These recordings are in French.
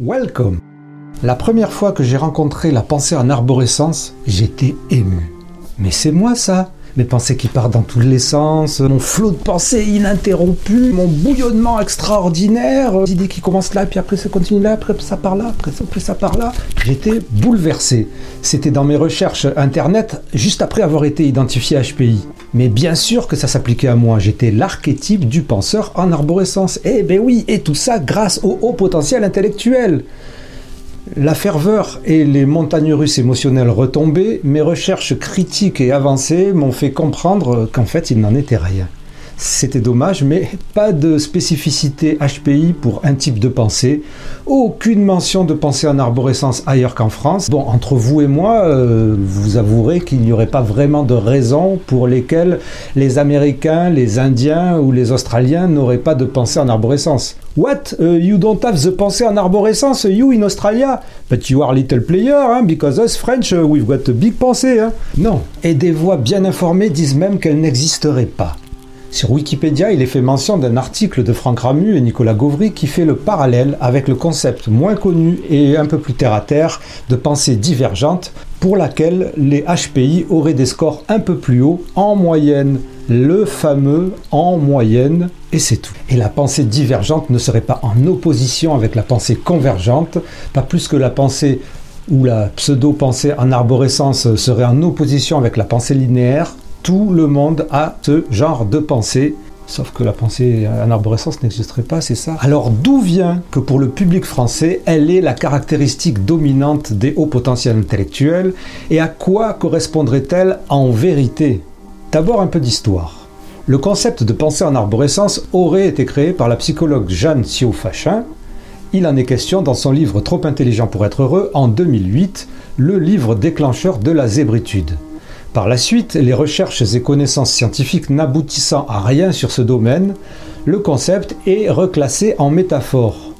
Welcome La première fois que j'ai rencontré la pensée en arborescence, j'étais ému. Mais c'est moi ça mes pensées qui partent dans tous les sens, mon flot de pensées ininterrompu, mon bouillonnement extraordinaire, des idées qui commencent là, puis après ça continue là, après ça part là, après ça, après ça part là. J'étais bouleversé. C'était dans mes recherches internet, juste après avoir été identifié HPI. Mais bien sûr que ça s'appliquait à moi, j'étais l'archétype du penseur en arborescence. Eh ben oui, et tout ça grâce au haut potentiel intellectuel. La ferveur et les montagnes russes émotionnelles retombées, mes recherches critiques et avancées m'ont fait comprendre qu'en fait il n'en était rien. C'était dommage, mais pas de spécificité HPI pour un type de pensée. Aucune mention de pensée en arborescence ailleurs qu'en France. Bon, entre vous et moi, euh, vous avouerez qu'il n'y aurait pas vraiment de raisons pour lesquelles les Américains, les Indiens ou les Australiens n'auraient pas de pensée en arborescence. What? Uh, you don't have the pensée en arborescence, you in Australia? But you are little player, hein, because us French, uh, we've got a big pensée. Hein. Non. Et des voix bien informées disent même qu'elle n'existerait pas. Sur Wikipédia, il est fait mention d'un article de Franck Ramu et Nicolas Gauvry qui fait le parallèle avec le concept moins connu et un peu plus terre à terre de pensée divergente pour laquelle les HPI auraient des scores un peu plus hauts en moyenne. Le fameux en moyenne, et c'est tout. Et la pensée divergente ne serait pas en opposition avec la pensée convergente, pas plus que la pensée ou la pseudo-pensée en arborescence serait en opposition avec la pensée linéaire, tout le monde a ce genre de pensée. Sauf que la pensée en arborescence n'existerait pas, c'est ça. Alors d'où vient que pour le public français, elle est la caractéristique dominante des hauts potentiels intellectuels? Et à quoi correspondrait-elle en vérité? D'abord un peu d'histoire. Le concept de pensée en arborescence aurait été créé par la psychologue Jeanne Sio-Fachin. Il en est question dans son livre Trop intelligent pour être heureux en 2008, le livre déclencheur de la zébritude. Par la suite, les recherches et connaissances scientifiques n'aboutissant à rien sur ce domaine, le concept est reclassé en métaphore.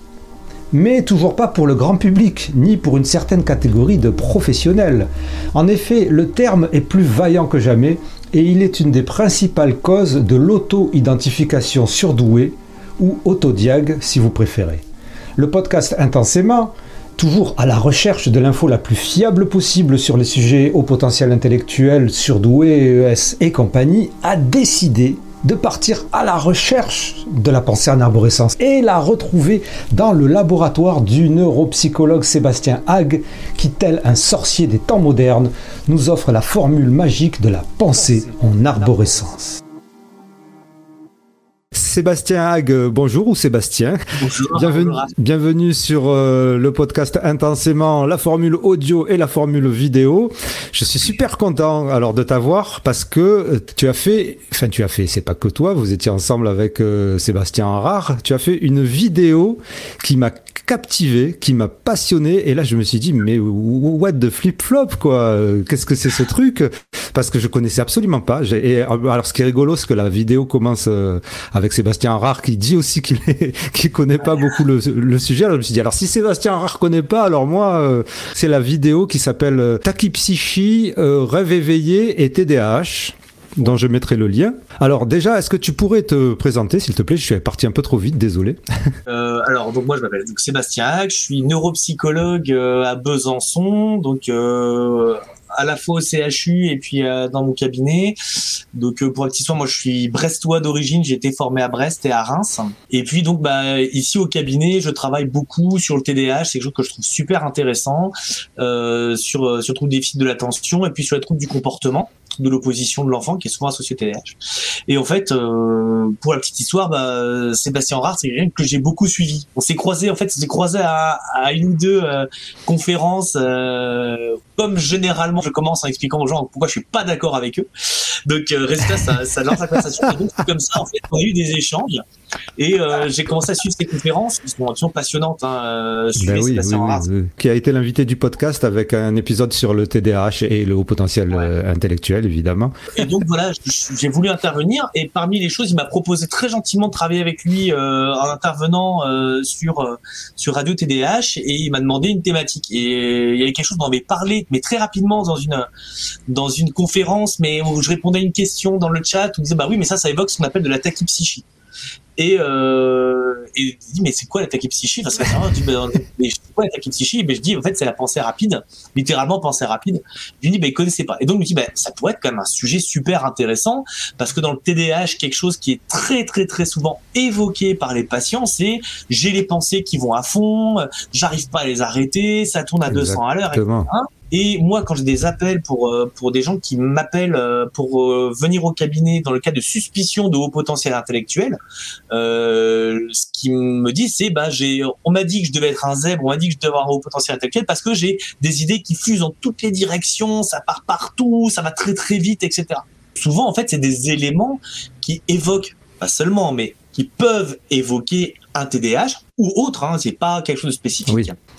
Mais toujours pas pour le grand public, ni pour une certaine catégorie de professionnels. En effet, le terme est plus vaillant que jamais et il est une des principales causes de l'auto-identification surdouée ou autodiag si vous préférez. Le podcast Intensément toujours à la recherche de l'info la plus fiable possible sur les sujets au potentiel intellectuel, surdoué, ES et compagnie, a décidé de partir à la recherche de la pensée en arborescence et la retrouver dans le laboratoire du neuropsychologue Sébastien Hague qui, tel un sorcier des temps modernes, nous offre la formule magique de la pensée en arborescence. Sébastien Hague, bonjour ou Sébastien. Bonjour. Bienvenue, bienvenue sur euh, le podcast Intensément, la formule audio et la formule vidéo. Je suis super content alors de t'avoir parce que euh, tu as fait, enfin tu as fait, c'est pas que toi, vous étiez ensemble avec euh, Sébastien Rare, tu as fait une vidéo qui m'a captivé, qui m'a passionné et là je me suis dit mais what the flip flop quoi, qu'est-ce que c'est ce truc? Parce que je connaissais absolument pas. Et alors ce qui est rigolo, c'est que la vidéo commence avec Sébastien Sébastien Rare qui dit aussi qu'il connaît pas beaucoup le, sujet. Alors je me suis dit, alors si Sébastien Rare connaît pas, alors moi, euh, c'est la vidéo qui s'appelle euh, Tachypsychie, euh, rêve éveillé et TDAH dont je mettrai le lien. Alors déjà, est-ce que tu pourrais te présenter, s'il te plaît? Je suis parti un peu trop vite, désolé. alors donc moi je m'appelle Sébastien Hack, je suis neuropsychologue à Besançon, donc à la fois au CHU et puis euh, dans mon cabinet. Donc euh, pour la petite moi je suis brestois d'origine, j'ai été formé à Brest et à Reims. Et puis donc bah ici au cabinet, je travaille beaucoup sur le TDAH, c'est quelque chose que je trouve super intéressant euh, sur sur le déficit de l'attention et puis sur les troubles du comportement de l'opposition de l'enfant qui est souvent associé au TDAH. Et en fait, euh, pour la petite histoire, bah, Sébastien Rare, c'est quelqu'un que j'ai beaucoup suivi. On s'est croisé, en fait, on s'est croisé à, à, une ou deux euh, conférences. Euh, comme généralement, je commence en expliquant aux gens pourquoi je suis pas d'accord avec eux. Donc, résultat, ça, ça lance la conversation. Et donc, comme ça, en fait, on a eu des échanges. Et euh, j'ai commencé à suivre ces conférences qui sont absolument passionnantes. Hein, ben oui, oui, oui, qui a été l'invité du podcast avec un épisode sur le TDAH et le haut potentiel ouais. intellectuel évidemment. Et donc voilà, j'ai voulu intervenir et parmi les choses, il m'a proposé très gentiment de travailler avec lui euh, en intervenant euh, sur euh, sur Radio TDH et il m'a demandé une thématique et il y avait quelque chose dont on avait parlé mais très rapidement dans une dans une conférence mais où je répondais à une question dans le chat où disait bah oui mais ça ça évoque ce qu'on appelle de la tachypsychie. Et, euh, et je dis, mais c'est quoi la tachypsychie enfin, c'est mais c'est quoi la tachypsychie Je dis, en fait, c'est la pensée rapide, littéralement pensée rapide. Je lui dis, ben, il connaissait pas. Et donc, il me dit, ben, ça pourrait être quand même un sujet super intéressant, parce que dans le TDAH, quelque chose qui est très, très, très souvent évoqué par les patients, c'est j'ai les pensées qui vont à fond, j'arrive pas à les arrêter, ça tourne à 200 à l'heure, etc. Et moi, quand j'ai des appels pour euh, pour des gens qui m'appellent euh, pour euh, venir au cabinet dans le cas de suspicion de haut potentiel intellectuel, euh, ce qu'ils me disent, c'est bah j'ai, on m'a dit que je devais être un zèbre, on m'a dit que je devais avoir un haut potentiel intellectuel parce que j'ai des idées qui fusent dans toutes les directions, ça part partout, ça va très très vite, etc. Souvent, en fait, c'est des éléments qui évoquent pas seulement, mais qui peuvent évoquer un TDAH ou autre, hein, c'est pas quelque chose de spécifique.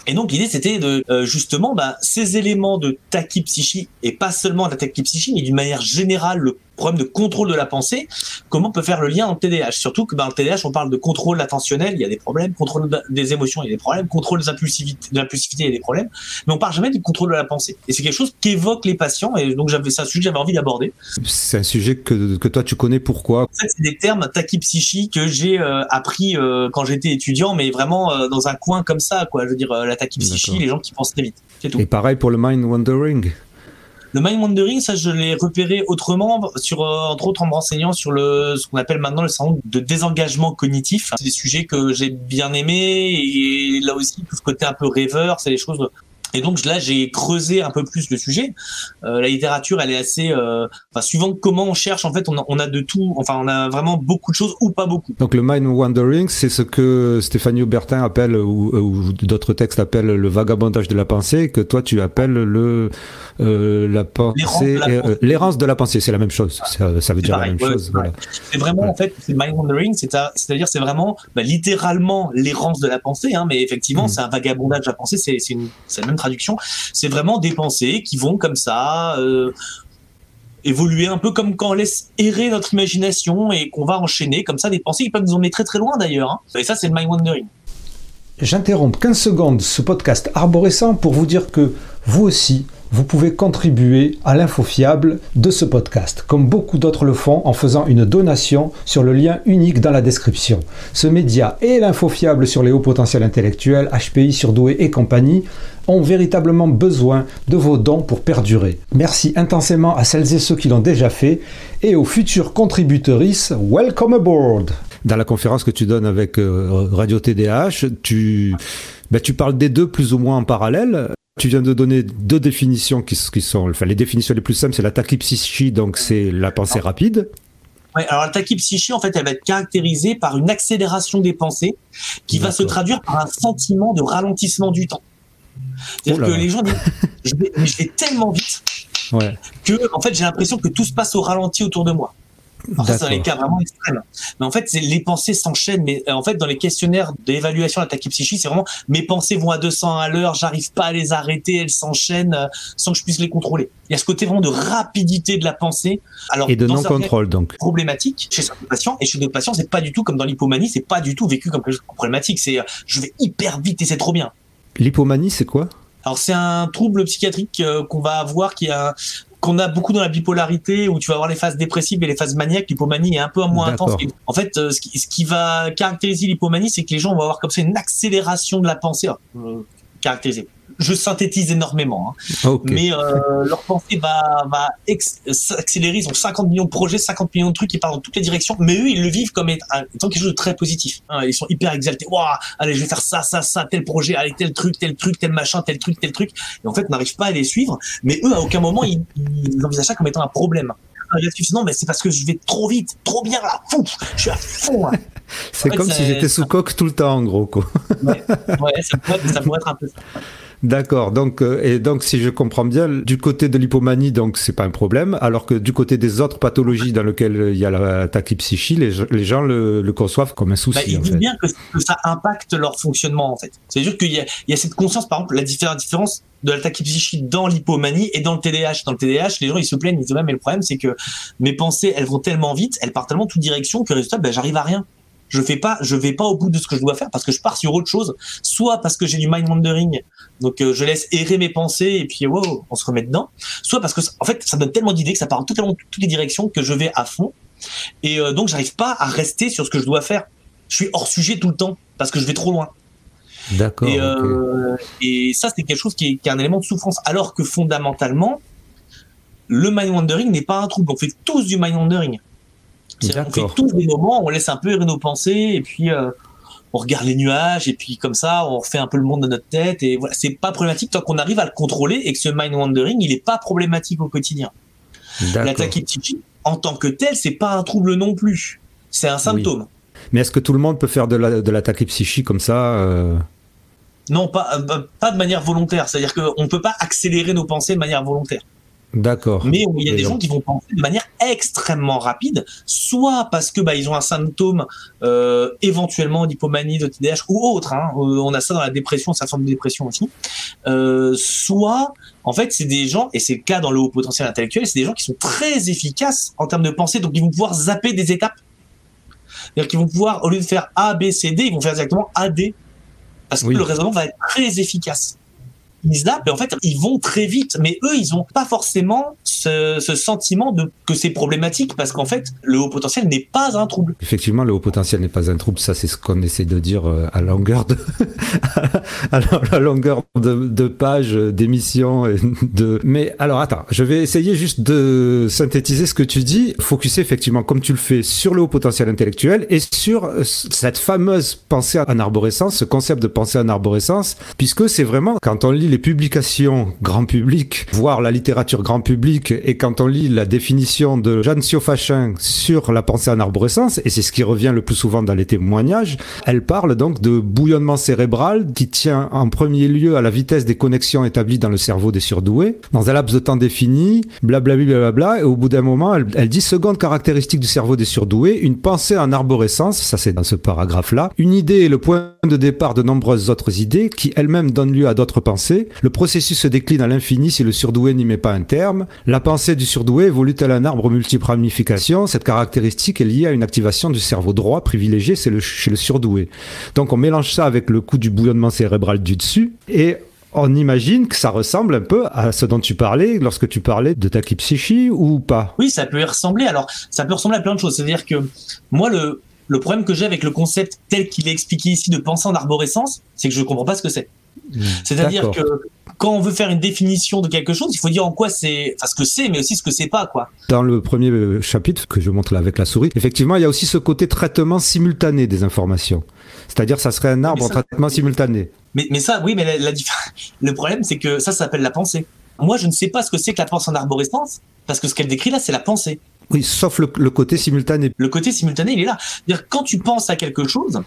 Et donc l'idée c'était de euh, justement bah, ces éléments de tachypsychie et pas seulement la tachypsychie mais d'une manière générale le problème de contrôle de la pensée, comment on peut faire le lien en TDAH Surtout que dans le TDAH, on parle de contrôle attentionnel, il y a des problèmes, contrôle des émotions, il y a des problèmes, contrôle des impulsivités, de l'impulsivité, il y a des problèmes, mais on parle jamais du contrôle de la pensée. Et c'est quelque chose qu'évoquent les patients, et donc j'avais, c'est un sujet que j'avais envie d'aborder. C'est un sujet que, que toi tu connais pourquoi? En fait, c'est des termes tachypsychie que j'ai euh, appris euh, quand j'étais étudiant, mais vraiment euh, dans un coin comme ça, quoi. Je veux dire, la tachypsychie, les gens qui pensent très vite. C'est tout. Et pareil pour le mind wandering. Le mind wandering, ça, je l'ai repéré autrement, sur euh, entre autres en me renseignant sur le ce qu'on appelle maintenant le syndrome de désengagement cognitif. C'est des sujets que j'ai bien aimés et là aussi tout ce côté un peu rêveur, c'est des choses et donc là, j'ai creusé un peu plus le sujet. Euh, la littérature, elle est assez, euh, enfin, suivant comment on cherche, en fait, on a, on a, de tout. Enfin, on a vraiment beaucoup de choses ou pas beaucoup. Donc le mind wandering, c'est ce que Stéphanie Aubertin appelle ou, ou d'autres textes appellent le vagabondage de la pensée, que toi tu appelles le la pensée, euh, l'errance de, la pensée. C'est la même chose. Ça, ça veut dire la même chose. Voilà. C'est vraiment en fait, c'est mind wandering, c'est-à-dire c'est vraiment bah, littéralement l'errance de la pensée, hein, mais effectivement, mm. c'est un vagabondage de la pensée. C'est c'est la même traduction, c'est vraiment des pensées qui vont comme ça. Euh, évoluer un peu comme quand on laisse errer notre imagination et qu'on va enchaîner comme ça des pensées qui peuvent nous emmener très très loin d'ailleurs. Hein. Et ça, c'est le mind wandering. J'interromps 15 secondes ce podcast arborescent pour vous dire que vous aussi, vous pouvez contribuer à l'info fiable de ce podcast, comme beaucoup d'autres le font en faisant une donation sur le lien unique dans la description. Ce média et l'info fiable sur les hauts potentiels intellectuels, HPI, surdoué et compagnie ont véritablement besoin de vos dons pour perdurer. Merci intensément à celles et ceux qui l'ont déjà fait et aux futurs contributrices, welcome aboard Dans la conférence que tu donnes avec euh, Radio TDH, tu, ben, tu parles des deux plus ou moins en parallèle. Tu viens de donner deux définitions qui, sont, enfin, les définitions les plus simples, c'est la tachypsychie, donc c'est la pensée rapide. Ouais, alors la tachypsychie, en fait, elle va être caractérisée par une accélération des pensées qui va se traduire par un sentiment de ralentissement du temps. C'est-à-dire que les gens disent, je vais, je vais tellement vite que, en fait, j'ai l'impression que tout se passe au ralenti autour de moi. Ça, c'est dans les cas vraiment extrêmes. Mais en fait, les pensées s'enchaînent. Mais euh, en fait, dans les questionnaires d'évaluation de la tachypsychie, c'est vraiment mes pensées vont à 200 à l'heure, j'arrive pas à les arrêter, elles s'enchaînent euh, sans que je puisse les contrôler. Il y a ce côté vraiment de rapidité de la pensée. Alors, et de non-contrôle, donc. Problématique chez certains patients. Et chez d'autres patients, c'est pas du tout comme dans l'hypomanie, c'est pas du tout vécu comme problématique. C'est euh, je vais hyper vite et c'est trop bien. L'hypomanie, c'est quoi? Alors c'est un trouble psychiatrique qu'on va avoir qui a qu'on a beaucoup dans la bipolarité où tu vas avoir les phases dépressives et les phases maniaques, l'hypomanie est un peu moins intense. En fait, euh, ce qui, ce qui va caractériser l'hypomanie, c'est que les gens vont avoir comme ça une accélération de la pensée. Euh, caractérisée je synthétise énormément, hein. mais euh, leur pensée va, va s'accélérer. Ils ont 50 millions de projets, 50 millions de trucs, ils partent dans toutes les directions, mais eux, ils le vivent comme étant quelque chose de très positif. Hein. Ils sont hyper exaltés. Waouh, allez, je vais faire ça, ça, ça, tel projet, allez, tel truc, tel truc, tel machin, tel truc, tel truc. Et en fait, n'arrivent pas à les suivre, mais eux, à aucun moment, ils, ils envisagent ça comme étant un problème non mais c'est parce que je vais trop vite, trop bien là, fou, je suis à fond. c'est comme si j'étais sous coque tout le temps en gros quoi. ouais, ouais ça, pourrait, ça pourrait être un peu ça. D'accord. Donc, euh, et donc, si je comprends bien, du côté de l'hypomanie, donc c'est pas un problème, alors que du côté des autres pathologies dans lesquelles il y a la tachypsychie, les, les gens le, le, conçoivent comme un souci. Bah, ils disent bien que, ça impacte leur fonctionnement en fait. C'est juste qu'il y, y, a cette conscience, par exemple, la différence de la tachypsychie dans l'hypomanie et dans le TDAH. Dans le TDAH, les gens ils se plaignent, ils disent mais le problème c'est que mes pensées elles vont tellement vite, elles partent tellement toute direction que résultat, ben, j'arrive à rien je fais pas, je vais pas au bout de ce que je dois faire parce que je pars sur autre chose, soit parce que j'ai du mind wandering, donc euh, je laisse errer mes pensées et puis wow, on se remet dedans, soit parce que en fait ça donne tellement d'idées que ça part en les, toutes les directions que je vais à fond et euh, donc j'arrive pas à rester sur ce que je dois faire Je suis hors sujet tout le temps parce que je vais trop loin. D'accord. Et, euh, et, ça, c'est quelque chose qui est, qui est, un élément de souffrance. Alors que fondamentalement, le mind wandering n'est pas un trouble. On fait tous du mind wandering. On fait tous des moments, on laisse un peu errer nos pensées et puis euh, on regarde les nuages et puis comme ça, on refait un peu le monde de notre tête et voilà, c'est pas problématique tant qu'on arrive à le contrôler et que ce mind wandering, il est pas problématique au quotidien. L'attaque psychique, en tant que tel, c'est pas un trouble non plus. C'est un symptôme. Mais est-ce que tout le monde peut faire de l'attaque psychique comme ça euh? Non, pas, euh, pas de manière volontaire. C'est-à-dire qu'on ne peut pas accélérer nos pensées de manière volontaire. D'accord. Mais il y a des gens qui vont penser de manière extrêmement rapide, soit parce que bah, ils ont un symptôme euh, éventuellement d'hypomanie, de TDAH ou autre. Hein, euh, on a ça dans la dépression, ça forme de dépression aussi. Euh, soit, en fait, c'est des gens, et c'est le cas dans le haut potentiel intellectuel, c'est des gens qui sont très efficaces en termes de pensée, donc ils vont pouvoir zapper des étapes. C'est-à-dire qu'ils vont pouvoir, au lieu de faire A, B, C, D, ils vont faire exactement A, D, parce que le raisonnement va être très efficace ils zappent et en fait ils vont très vite. Mais eux ils ont pas forcément ce, sentiment de que c'est problématique parce qu'en fait le haut potentiel n'est pas un trouble. Effectivement le haut potentiel n'est pas un trouble. Ça c'est ce qu'on essaie de dire euh, à longueur de à longueur de, de page d'émission de mais alors attends je vais essayer juste de synthétiser ce que tu dis focuser effectivement comme tu le fais sur le haut potentiel intellectuel et sur euh, cette fameuse pensée en arborescence ce concept de pensée en arborescence puisque c'est vraiment quand on lit les publications grand public, voire la littérature grand public, et quand on lit la définition de Jeanne Siofachin sur la pensée en arborescence, et c'est ce qui revient le plus souvent dans les témoignages, elle parle donc de bouillonnement cérébral qui tient en premier lieu à la vitesse des connexions établies dans le cerveau des surdoués, dans un laps de temps défini, blablabla, bla, bla, et au bout d'un moment, elle, elle dit seconde caractéristique du cerveau des surdoués, une pensée en arborescence, ça c'est dans ce paragraphe-là, une idée est le point de départ de nombreuses autres idées qui elles-mêmes donnent lieu à d'autres pensées, le processus se décline à l'infini si le surdoué n'y met pas un terme. La pensée du surdoué évolue tel un arbre multiple ramifications. Cette caractéristique est liée à une activation du cerveau droit privilégié c'est le, chez le surdoué. Donc on mélange ça avec le coup du bouillonnement cérébral du dessus et on imagine que ça ressemble un peu à ce dont tu parlais lorsque tu parlais de ta psychie ou pas Oui, ça peut y ressembler. Alors, ça peut ressembler à plein de choses. C'est-à-dire que moi, le, le problème que j'ai avec le concept tel qu'il est expliqué ici de penser en arborescence, c'est que je ne comprends pas ce que c'est. Mmh. C'est-à-dire que quand on veut faire une définition de quelque chose, il faut dire en quoi c'est, enfin ce que c'est, mais aussi ce que c'est pas, quoi. Dans le premier euh, chapitre que je montre là avec la souris, effectivement, il y a aussi ce côté traitement simultané des informations. C'est-à-dire, ça serait un arbre en traitement simultané. Mais, mais ça, oui, mais la, la, le problème, c'est que ça, ça s'appelle la pensée. Moi, je ne sais pas ce que c'est que la pensée en arborescence, parce que ce qu'elle décrit là, c'est la pensée. Oui, sauf le, le, côté simultané. Le côté simultané, il est là. dire quand tu penses à quelque chose,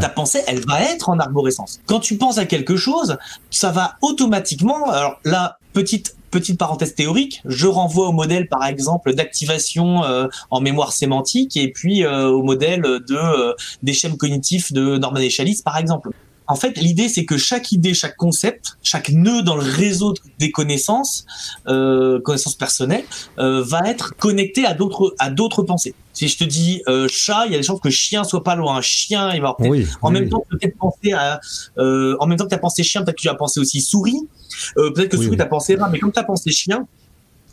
Ta pensée, elle va être en arborescence. Quand tu penses à quelque chose, ça va automatiquement. Alors là, petite petite parenthèse théorique, je renvoie au modèle par exemple d'activation euh, en mémoire sémantique et puis euh, au modèle de euh, des schèmes cognitifs de Norman Echalis par exemple. En fait, l'idée, c'est que chaque idée, chaque concept, chaque nœud dans le réseau des connaissances, euh, connaissances personnelles, euh, va être connecté à d'autres à d'autres pensées. Si je te dis euh, chat, il y a des chances que chien soit pas loin. Chien, il va oui, en oui, même temps peut-être penser à, euh, en même temps que tu as pensé chien, peut-être que tu as pensé aussi souris. Euh, peut-être que souris, tu as pensé rat, mais comme tu as pensé chien,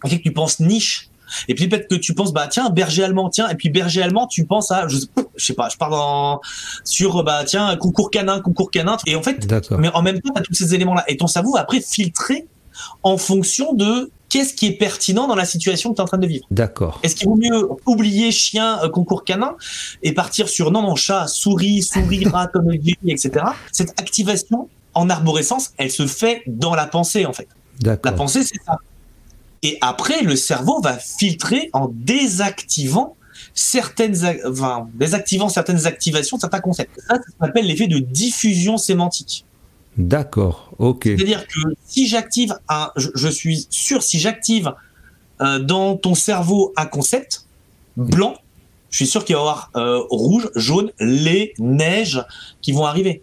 peut-être que tu penses niche. Et puis peut-être que tu penses bah tiens berger allemand tiens et puis berger allemand tu penses à je, je sais pas je pars dans sur bah tiens concours canin concours canin et en fait mais en même temps tu as tous ces éléments là et ton cerveau va après filtrer en fonction de qu'est-ce qui est pertinent dans la situation que tu es en train de vivre. D'accord. Est-ce qu'il vaut mieux oublier chien, euh, concours canin et partir sur non, non, chat, souris, souris, rat, comédie, etc. Cette activation en arborescence, elle se fait dans la pensée, en fait. La pensée, c'est ça. Et après, le cerveau va filtrer en désactivant certaines, enfin, désactivant certaines activations, certains concepts. Ça, ça s'appelle l'effet de diffusion sémantique. D'accord, ok. C'est-à-dire que si j'active un, je, je, suis sûr, si j'active euh, dans ton cerveau un concept blanc, je suis sûr qu'il va y avoir euh, rouge, jaune, lait, neige qui vont arriver.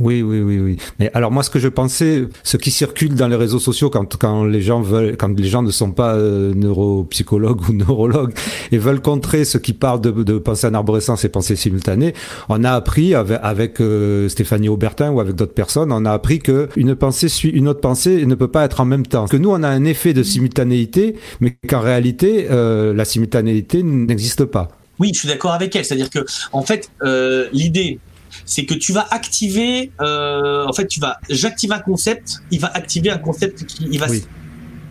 Oui, oui, oui, oui. Mais alors moi, ce que je pensais, ce qui circule dans les réseaux sociaux quand, quand les gens veulent, quand les gens ne sont pas euh, neuropsychologues ou neurologues et veulent contrer ce qui parle de, de pensée en arborescence et pensée simultanée, on a appris avec, avec euh, Stéphanie Aubertin ou avec d'autres personnes, on a appris que une pensée suit une autre pensée et ne peut pas être en même temps. Que nous, on a un effet de simultanéité, mais qu'en réalité, euh, la simultanéité n'existe pas. Oui, je suis d'accord avec elle. C'est-à-dire que, en fait, euh, l'idée, c'est que tu vas activer, euh, en fait, tu vas, j'active un concept, il va activer un concept qui, il va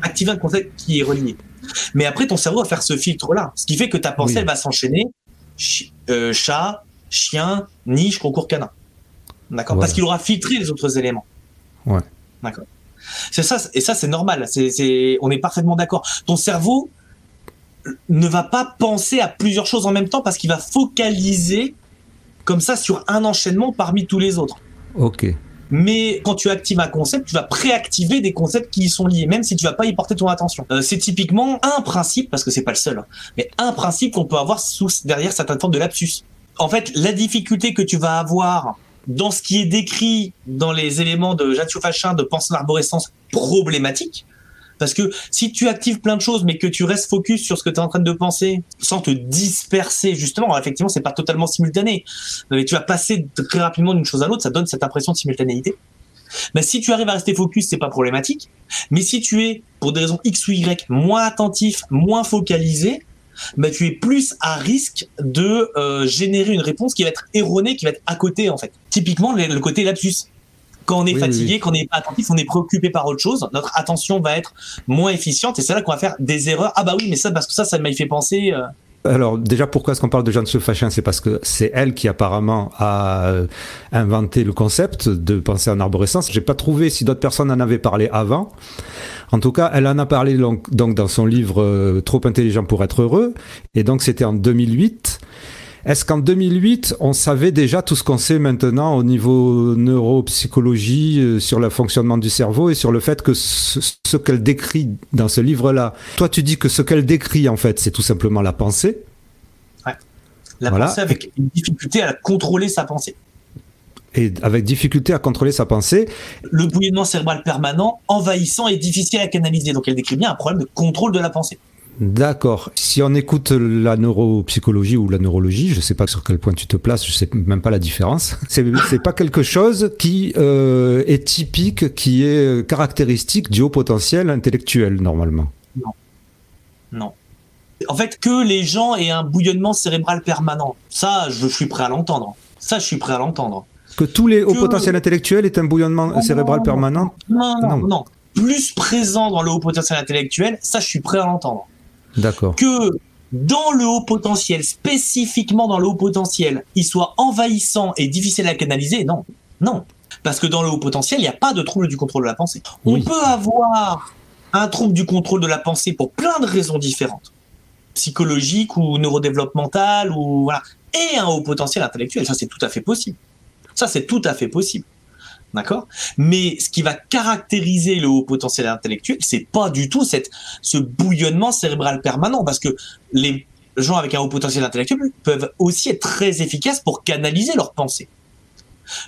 activer un concept qui est relié. Mais après, ton cerveau va faire ce filtre-là, ce qui fait que ta pensée, elle va s'enchaîner euh, chat, chien, niche, concours canin. D'accord? Parce qu'il aura filtré les autres éléments. Ouais. D'accord? C'est ça, et ça, c'est normal. C'est, on est parfaitement d'accord. Ton cerveau ne va pas penser à plusieurs choses en même temps parce qu'il va focaliser comme ça sur un enchaînement parmi tous les autres. Ok. Mais quand tu actives un concept, tu vas préactiver des concepts qui y sont liés, même si tu vas pas y porter ton attention. Euh, c'est typiquement un principe, parce que c'est pas le seul, hein, mais un principe qu'on peut avoir sous, derrière certaines formes de lapsus. En fait, la difficulté que tu vas avoir dans ce qui est décrit dans les éléments de Jatio Fachin de pensée d'arborescence problématique, parce que si tu actives plein de choses, mais que tu restes focus sur ce que tu es en train de penser, sans te disperser, justement, effectivement, c'est pas totalement simultané. Mais tu vas passer très rapidement d'une chose à l'autre, ça donne cette impression de simultanéité. Mais si tu arrives à rester focus, c'est pas problématique. Mais si tu es, pour des raisons X ou Y, moins attentif, moins focalisé, bah, tu es plus à risque de euh, générer une réponse qui va être erronée, qui va être à côté en fait. Typiquement le côté lapsus. Quand on est fatigué, quand on n'est pas attentif, on est préoccupé par autre chose, notre attention va être moins efficiente et c'est là qu'on va faire des erreurs. Ah bah oui, mais ça, parce que ça, ça m'a fait penser. Euh. Alors déjà, pourquoi est-ce qu'on parle de Jeanne Fachin C'est parce que c'est elle qui apparemment a euh, inventé le concept de penser en arborescence. J'ai pas trouvé si d'autres personnes en avaient parlé avant. En tout cas, elle en a parlé donc, dans son livre euh, Trop intelligent pour être heureux. Et donc c'était en 2008. Est-ce qu'en 2008, on savait déjà tout ce qu'on sait maintenant au niveau neuropsychologie, euh, sur le fonctionnement du cerveau et sur le fait que ce, qu'elle décrit dans ce livre-là, toi tu dis que ce qu'elle décrit en fait, c'est tout simplement la pensée. Ouais. La pensée avec une difficulté à contrôler sa pensée. Et avec difficulté à contrôler sa pensée. Le bouillonnement cérébral permanent, envahissant et difficile à canaliser. Donc elle décrit bien un problème de contrôle de la pensée. D'accord. Si on écoute la neuropsychologie ou la neurologie, je ne sais pas sur quel point tu te places, je ne sais même pas la différence. C'est, n'est pas quelque chose qui euh, est typique, qui est caractéristique du haut potentiel intellectuel normalement. Non. Non. En fait, que les gens aient un bouillonnement cérébral permanent, ça, je suis prêt à l'entendre. Ça, je suis prêt à l'entendre. Que tous les hauts potentiels intellectuels aient un bouillonnement cérébral permanent? Non non, non, non. Plus présent dans le haut potentiel intellectuel, ça, je suis prêt à l'entendre. D'accord. Que dans le haut potentiel, spécifiquement dans le haut potentiel, il soit envahissant et difficile à canaliser, non. Non. Parce que dans le haut potentiel, il n'y a pas de trouble du contrôle de la pensée. On peut avoir un trouble du contrôle de la pensée pour plein de raisons différentes. Psychologiques ou neurodéveloppementales ou voilà. Et un haut potentiel intellectuel. Ça, c'est tout à fait possible. Ça, c'est tout à fait possible. D'accord? Mais ce qui va caractériser le haut potentiel intellectuel, c'est pas du tout cette, ce bouillonnement cérébral permanent, parce que les gens avec un haut potentiel intellectuel peuvent aussi être très efficaces pour canaliser leurs pensées.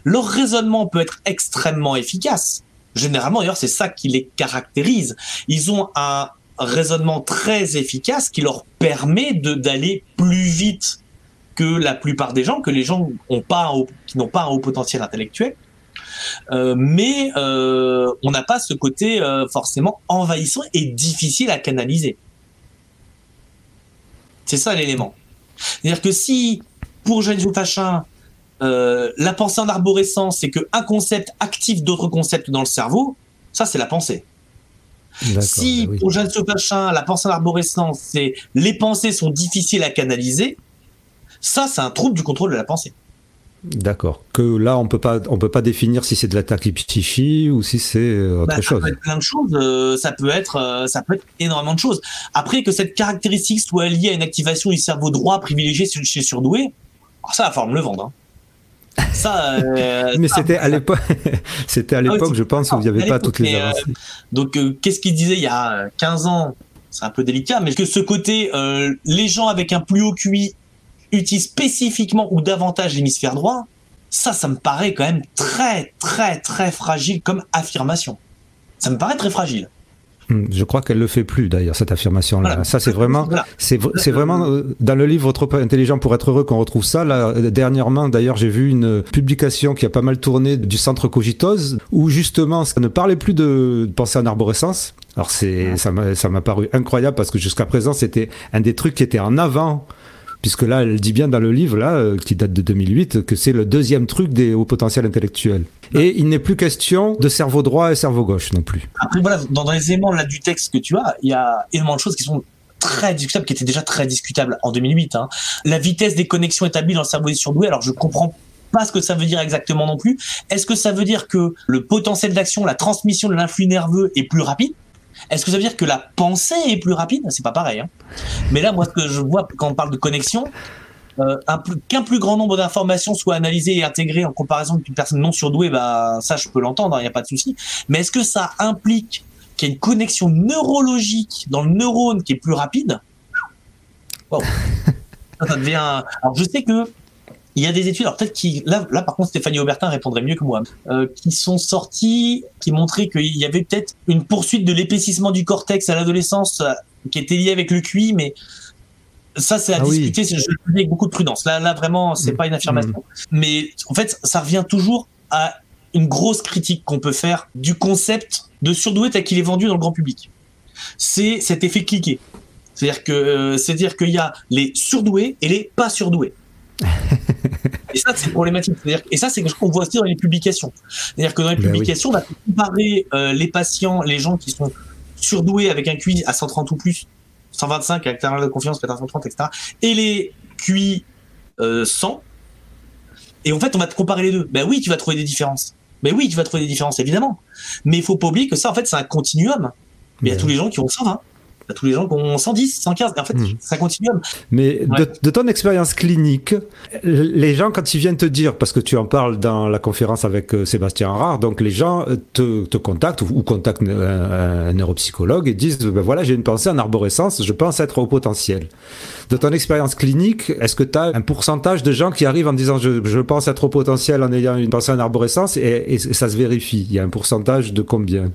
Leur raisonnement peut être extrêmement efficace. Généralement, d'ailleurs, c'est ça qui les caractérise. Ils ont un raisonnement très efficace qui leur permet d'aller plus vite que la plupart des gens, que les gens qui n'ont pas un haut potentiel intellectuel, mais euh, on n'a pas ce côté euh, forcément envahissant et difficile à canaliser. C'est ça l'élément. C'est-à-dire que si, pour Jeanne Fachin, la pensée en arborescence, c'est qu'un concept active d'autres concepts dans le cerveau, ça c'est la pensée. Si bah pour Jeanne Fachin, la pensée en arborescence, c'est les pensées sont difficiles à canaliser, ça c'est un trouble du contrôle de la pensée. D'accord. Que là, on peut pas, on peut pas définir si c'est de la tachypsychie ou si c'est euh, autre chose. Ça peut être plein de choses. Euh, ça peut être, euh, ça peut être énormément de choses. Après que cette caractéristique soit liée à une activation du cerveau droit privilégié chez surdoué, oh, ça, la forme le vendre. Hein. Ça, mais c'était à l'époque, c'était à ah l'époque, je pense, où il n'y avait pas toutes les avancées. donc, qu'est-ce qu'il disait il y a 15 ans? C'est un peu délicat, mais que ce côté, les gens avec un plus haut QI utilise spécifiquement ou davantage l'hémisphère droit, ça, ça me paraît quand même très, très, très fragile comme affirmation. Ça me paraît très fragile. Hmm, je crois qu'elle le fait plus d'ailleurs cette affirmation-là. Ça c'est vraiment, c'est vraiment euh, dans le livre Trop intelligent pour être heureux qu'on retrouve ça. Là, dernièrement d'ailleurs j'ai vu une publication qui a pas mal tourné du centre Cogitose où justement ça ne parlait plus de penser en arborescence. Alors c'est ça m'a paru incroyable parce que jusqu'à présent c'était un des trucs qui était en avant Puisque là, elle dit bien dans le livre, là, euh, qui date de 2008, que c'est le deuxième truc des hauts potentiels intellectuels. Et il n'est plus question de cerveau droit et cerveau gauche non plus. Après, voilà, dans, les éléments là, du texte que tu as, il y a énormément de choses qui sont très discutables, qui étaient déjà très discutables en 2008. Hein. La vitesse des connexions établies dans le cerveau des surdoués, alors je comprends pas ce que ça veut dire exactement non plus. Est-ce que ça veut dire que le potentiel d'action, la transmission de l'influx nerveux est plus rapide? Est-ce que ça veut dire que la pensée est plus rapide? C'est pas pareil. Hein. Mais là, moi, ce que je vois quand on parle de connexion, euh, qu'un plus grand nombre d'informations soient analysées et intégrées en comparaison d'une personne non surdouée, bah ça, je peux l'entendre, il hein, n'y a pas de souci. Mais est-ce que ça implique qu'il y a une connexion neurologique dans le neurone qui est plus rapide? Ça, devient. Alors, je sais que il y a des études, alors peut-être qui là, là par contre Stéphanie Aubertin répondrait mieux que moi, euh, qui sont sorties, qui montraient qu'il y avait peut-être une poursuite de l'épaississement du cortex à l'adolescence euh, qui était liée avec le QI, mais ça c'est à ah discuter, je le dis avec beaucoup de prudence. Là, là vraiment, c'est mm. pas une affirmation, mm. mais en fait, ça revient toujours à une grosse critique qu'on peut faire du concept de surdoué tel qu'il est vendu dans le grand public. C'est cet effet cliqué. C'est-à-dire que euh, c'est-à-dire qu'il y a les surdoués et les pas surdoués. et ça, c'est problématique. Et ça, c'est ce qu'on voit aussi dans les publications. C'est-à-dire que dans les ben publications, on a comparé euh, les patients, les gens qui sont surdoués avec un QI à 130 ou plus, 125 avec intervalle de confiance, peut-être 130, etc., et les QI 100. Euh, et en fait, on va te comparer les deux. Ben oui, tu vas trouver des différences. Ben oui, tu vas trouver des différences, évidemment. Mais il faut pas oublier que ça, en fait, c'est un continuum. Mais il y a ben tous les gens qui ont 120 tous les gens qui ont 110, 115, en fait, hmm. ça continue. Mais de, ton expérience clinique, les gens, quand ils viennent te dire, parce que tu en parles dans la conférence avec euh, Sébastien Rare, donc les gens euh, te, contactent ou, contactent un, neuropsychologue et disent, ben voilà, j'ai une pensée en arborescence, je pense être au potentiel. De ton expérience clinique, est-ce que tu as un pourcentage de gens qui arrivent en disant je, pense être au potentiel en ayant une pensée en arborescence et, et ça se vérifie? Il y a un pourcentage de combien?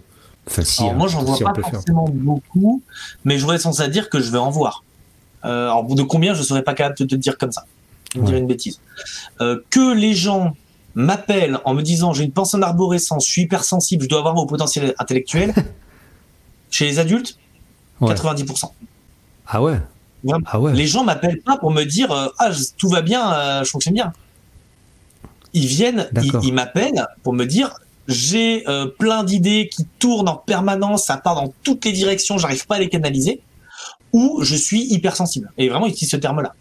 Alors hein, moi, j'en vois pas forcément beaucoup, mais j'aurais sens à dire que je vais en voir. Euh, alors, de combien, je serais pas capable de te dire comme ça. Je me dirais une bêtise. Euh, que les gens m'appellent en me disant j'ai une pensée en arborescence, je suis hypersensible, je dois avoir mon potentiel intellectuel. chez les adultes, 90%. Ah ouais. ah ouais. Les gens m'appellent pas pour me dire euh, ah tout va bien, euh, je fonctionne bien. Ils viennent, ils m'appellent pour me dire j'ai euh, plein d'idées qui tournent en permanence, ça part dans toutes les directions, j'arrive pas à les canaliser, ou je suis hypersensible. Et vraiment, ils utilisent ce terme-là.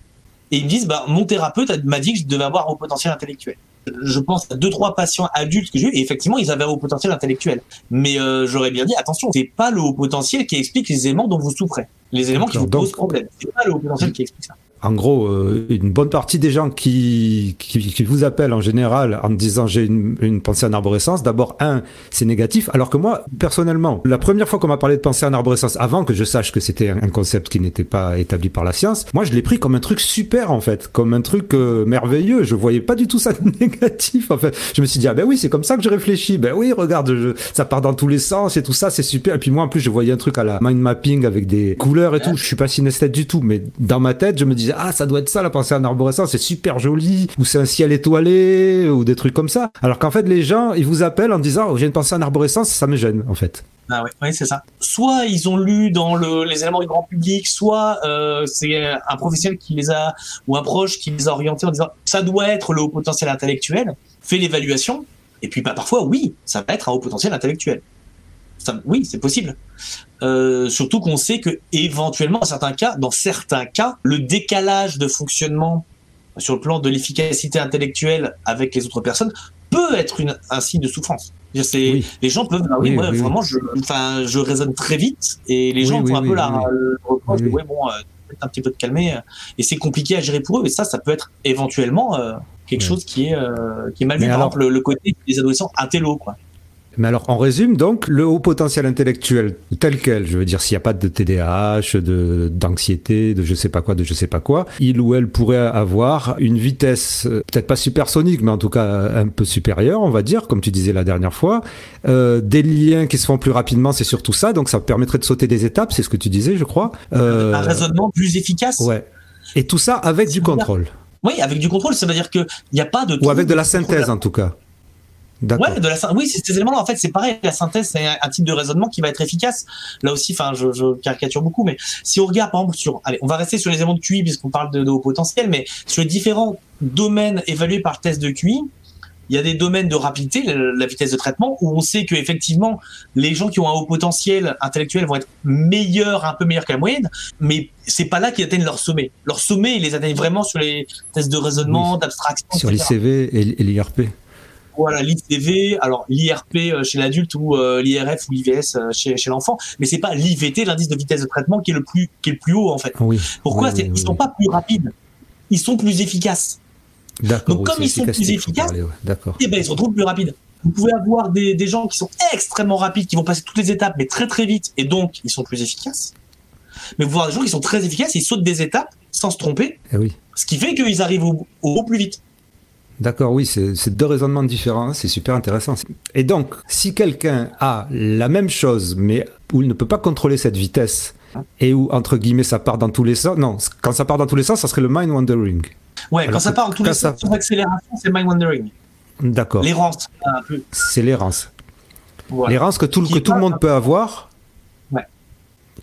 Et ils me disent, bah, mon thérapeute m'a dit que je devais avoir un potentiel intellectuel. Je pense à deux, trois patients adultes que j'ai eu, et effectivement, ils avaient un haut potentiel intellectuel. Mais euh, j'aurais bien dit, attention, c'est pas le haut potentiel qui explique les éléments dont vous souffrez. Les éléments qui vous posent problème. C'est pas le haut potentiel qui explique ça en gros, euh, une bonne partie des gens qui, qui, vous appellent en général en disant j'ai une, pensée en arborescence, d'abord, un, c'est négatif, alors que moi, personnellement, la première fois qu'on m'a parlé de pensée en arborescence, avant que je sache que c'était un concept qui n'était pas établi par la science, moi, je l'ai pris comme un truc super, en fait, comme un truc euh, merveilleux. Je voyais pas du tout ça de négatif, en fait. Je me suis dit, ah ben oui, c'est comme ça que je réfléchis. Ben oui, regarde, ça part dans tous les sens et tout ça, c'est super. Et puis moi, en plus, je voyais un truc à la mind mapping avec des couleurs et tout. Je suis pas synesthète du tout, mais dans ma tête, je me disais, ah, ça doit être ça, la pensée en arborescence, c'est super joli, ou c'est un ciel étoilé, ou des trucs comme ça. Alors qu'en fait, les gens, ils vous appellent en disant, oh, j'ai une pensée en arborescence, ça me gêne, en fait. Ah oui, c'est ça. Soit ils ont lu dans les éléments du grand public, soit euh, c'est un professionnel qui les a, ou un proche qui les a orientés en disant, ça doit être le haut potentiel intellectuel, fait l'évaluation, et puis bah, parfois, oui, ça va être un haut potentiel intellectuel oui, c'est possible. Euh, surtout qu'on sait que éventuellement, dans certains cas, dans certains cas, le décalage de fonctionnement sur le plan de l'efficacité intellectuelle avec les autres personnes peut être un signe de souffrance. Les gens peuvent, ah oui, vraiment, je, raisonne très vite et les gens font un peu la, le reproche de, ouais, bon, euh, un petit peu de calmer euh, et c'est compliqué à gérer pour eux. Et ça, ça peut être éventuellement quelque chose qui est, qui est mal vu. Par exemple, le, côté des adolescents intello, quoi. Mais alors, on résume donc le haut potentiel intellectuel tel quel, je veux dire, s'il n'y a pas de TDAH, de, d'anxiété, de je sais pas quoi, de je sais pas quoi, il ou elle pourrait avoir une vitesse, euh, peut-être pas supersonique, mais en tout cas un peu supérieure, on va dire, comme tu disais la dernière fois. Euh, des liens qui se font plus rapidement, c'est surtout ça, donc ça permettrait de sauter des étapes, c'est ce que tu disais, je crois. Euh, un raisonnement plus efficace. Ouais. Et tout ça avec du contrôle. Oui, avec du contrôle, ça veut dire qu'il n'y a pas de... Ou avec de la synthèse, en tout cas Ouais, de la oui, ces éléments-là, en fait, c'est pareil. La synthèse, c'est un, type de raisonnement qui va être efficace. Là aussi, enfin, je, je, caricature beaucoup, mais si on regarde, par exemple, sur, allez, on va rester sur les éléments de QI puisqu'on parle de, de haut potentiel, mais sur les différents domaines évalués par test de QI, il y a des domaines de rapidité, la vitesse de traitement, où on sait que effectivement les gens qui ont un haut potentiel intellectuel vont être meilleurs, un peu meilleurs que la moyenne, mais c'est pas là qu'ils atteignent leur sommet. Leur sommet, ils les atteignent vraiment sur les tests de raisonnement, d'abstraction. Sur l'ICV et l'IRP. Voilà, l'ICV, alors l'IRP euh, chez l'adulte ou euh, l'IRF ou l'IVS euh, chez, chez l'enfant, mais c'est pas l'IVT, l'indice de vitesse de traitement, qui est le plus, qui est le plus haut en fait. Oui. Pourquoi? Ils sont pas plus rapides, ils sont plus efficaces. Donc comme ils sont plus efficaces, eh ben, ils se retrouvent plus rapides. Vous pouvez avoir des, des, gens qui sont extrêmement rapides, qui vont passer toutes les étapes, mais très très vite, et donc ils sont plus efficaces. Mais vous voyez des gens qui sont très efficaces, ils sautent des étapes sans se tromper, eh oui. ce qui fait qu'ils arrivent au, au, plus vite. D'accord, oui, c'est deux raisonnements différents, c'est super intéressant. Et donc, si quelqu'un a la même chose, mais où il ne peut pas contrôler cette vitesse, et où, entre guillemets, ça part dans tous les sens, non, quand ça part dans tous les sens, ça serait le mind wandering. Ouais, quand ça part en tous les sens, l'accélération, c'est mind wandering. D'accord. L'errance. C'est l'errance. L'errance que tout, que tout le monde peut avoir,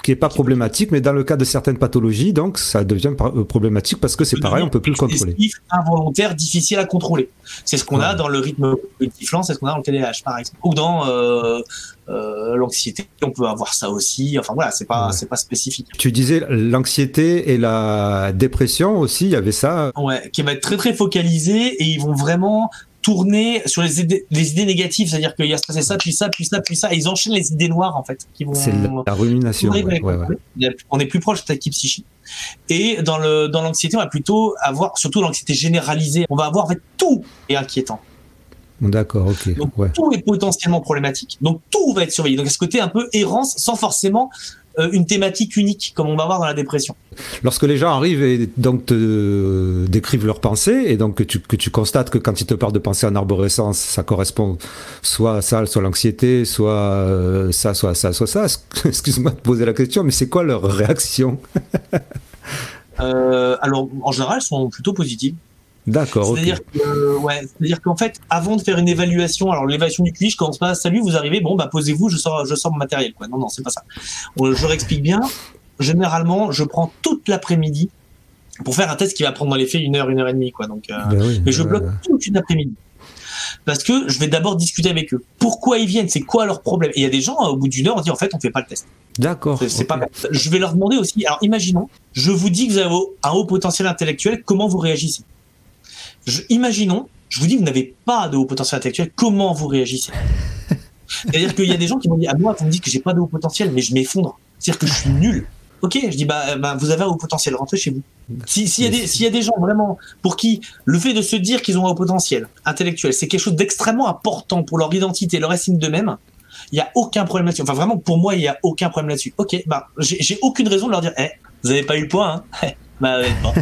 qui est pas problématique, mais dans le cas de certaines pathologies, donc ça devient euh, problématique parce que c'est pareil, on peut plus le contrôler. involontaire, difficile à contrôler. C'est ce qu'on a dans le rythme cognitif lent, c'est ce qu'on a dans le TDAH, par exemple, ou dans euh, euh, l'anxiété. On peut avoir ça aussi. Enfin voilà, c'est pas c'est pas spécifique. Tu disais l'anxiété et la dépression aussi, il y avait ça. Ouais, qui va être très très focalisé et ils vont vraiment tourner sur les idées, les idées négatives, c'est-à-dire qu'il y a ça, ça, puis ça, puis ça, puis ça, et ils enchaînent les idées noires en fait. Qui vont, c'est la rumination. On est plus proche de type psychique. Et dans le dans l'anxiété, on va plutôt avoir, surtout l'anxiété généralisée, on va avoir en fait tout est inquiétant. D'accord, ok. Donc, tout est potentiellement problématique. Donc tout va être surveillé. Donc à ce côté un peu errance, sans forcément une thématique unique, comme on va voir dans la dépression. Lorsque les gens arrivent et donc te décrivent leurs pensées, et donc que tu, que tu constates que quand ils te parlent de pensée en arborescence, ça correspond soit à ça, soit l'anxiété, soit euh, ça, soit ça, soit ça. Excuse-moi de poser la question, mais c'est quoi leur réaction? Euh, Alors, en général, elles sont plutôt positives. D'accord. C'est-à-dire ouais, c'est-à-dire qu'en fait, avant de faire une évaluation, alors l'évaluation du QI, je commence pas, salut, vous arrivez, bon bah posez-vous, je sors, je sors mon matériel. Quoi. Non, non, c'est pas ça. Je réexplique bien. Généralement, je prends toute l'après-midi pour faire un test qui va prendre dans les faits une heure, une heure et demie, quoi. Donc, euh, ben mais je bloque toute une après-midi parce que je vais d'abord discuter avec eux. Pourquoi ils viennent? C'est quoi leur problème? Et il y a des gens au bout d'une heure, on dit en fait, on fait pas le test. D'accord. C'est pas. Je vais leur demander aussi. Alors, imaginons, je vous dis que vous avez un haut potentiel intellectuel. Comment vous réagissez? Je, imaginons, je vous dis, vous n'avez pas de haut potentiel intellectuel, comment vous réagissez? C'est-à-dire qu'il y a des gens qui m'ont dit, à moi, vous me dites que j'ai pas de haut potentiel, mais je m'effondre. C'est-à-dire que je suis nul. Ok, je dis, bah, bah vous avez un haut potentiel, rentrez chez vous. S'il y, a des, y a des gens vraiment pour qui le fait de se dire qu'ils ont un haut potentiel intellectuel, c'est quelque chose d'extrêmement important pour leur identité, leur estime d'eux-mêmes, il n'y a aucun problème là-dessus. Enfin, vraiment, pour moi, il n'y a aucun problème là-dessus. Ok, bah, j'ai aucune raison de leur dire, eh, vous n'avez pas eu le point, hein Bah, bon.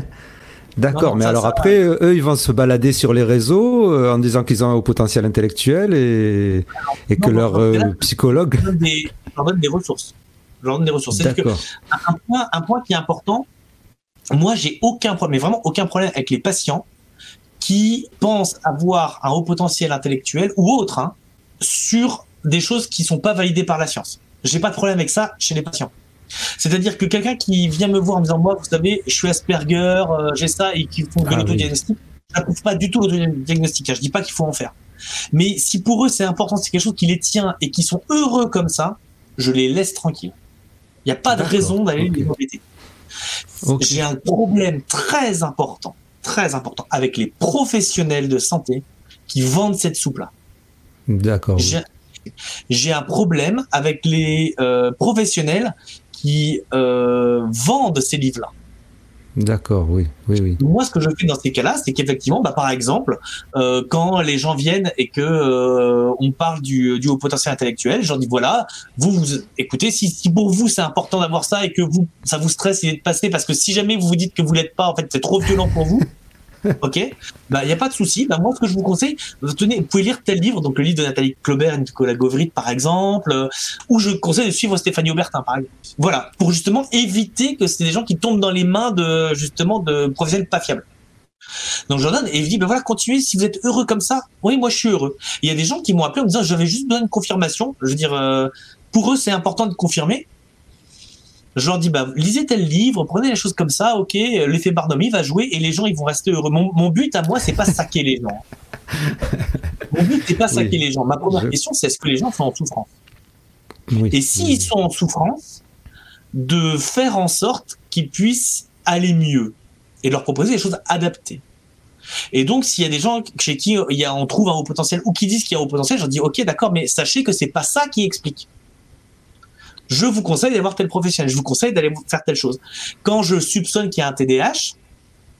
D'accord, mais alors après, eux, ils vont se balader sur les réseaux euh, en disant qu'ils ont un haut potentiel intellectuel et, et que leur euh, psychologue. Je leur donne des ressources. Je leur donne des ressources. Que un, point, un point qui est important, moi, j'ai aucun problème, mais vraiment aucun problème avec les patients qui pensent avoir un haut potentiel intellectuel ou autre hein, sur des choses qui sont pas validées par la science. J'ai pas de problème avec ça chez les patients. C'est-à-dire que quelqu'un qui vient me voir en me disant moi, vous savez, je suis Asperger, euh, j'ai ça et qui font de ah l'autodiagnostic, je n'approuve pas du tout l'autodiagnostic. Je dis pas qu'il faut en faire. Mais si pour eux c'est important, c'est quelque chose qui les tient et qui sont heureux comme ça, je les laisse tranquilles. Il n'y a pas de raison d'aller les embêter. J'ai un problème très important, très important avec les professionnels de santé qui vendent cette soupe-là. D'accord. J'ai un problème avec les euh, professionnels qui euh, vendent ces livres-là. D'accord, oui, oui, oui. Moi, ce que je fais dans ces cas-là, c'est qu'effectivement, bah, par exemple, euh, quand les gens viennent et que euh, on parle du, du haut potentiel intellectuel, je leur dis voilà, vous, vous écoutez, si, si pour vous c'est important d'avoir ça et que vous ça vous stresse de passer parce que si jamais vous vous dites que vous l'êtes pas, en fait, c'est trop violent pour vous. ok, bah il n'y a pas de souci. Bah moi, ce que je vous conseille, tenez, vous pouvez lire tel livre, donc le livre de Nathalie Claubert et Nicolas Gauvrit, par exemple, euh, ou je conseille de suivre Stéphanie Aubertin, par exemple. Voilà, pour justement éviter que c'est des gens qui tombent dans les mains de justement de professionnels pas fiables. Donc donne et je dis ben voilà continuez si vous êtes heureux comme ça. Oui moi je suis heureux. Il y a des gens qui m'ont appelé en me disant j'avais juste besoin de confirmation. Je veux dire euh, pour eux c'est important de confirmer. Je leur dis bah lisez tel livre, prenez les choses comme ça, ok. L'effet Barnum va jouer et les gens ils vont rester heureux. Mon, but à moi c'est pas saquer les gens. Mon but c'est pas saquer les gens. Ma première question c'est est-ce que les gens sont en souffrance? Et s'ils sont en souffrance, de faire en sorte qu'ils puissent aller mieux et leur proposer des choses adaptées. Et donc, s'il y a des gens chez qui il y a, on trouve un haut potentiel ou qui disent qu'il y a un haut potentiel, je leur dis ok, d'accord, mais sachez que c'est pas ça qui explique. Je vous conseille d'aller voir tel professionnel. Je vous conseille d'aller faire telle chose. Quand je soupçonne qu'il y a un TDAH,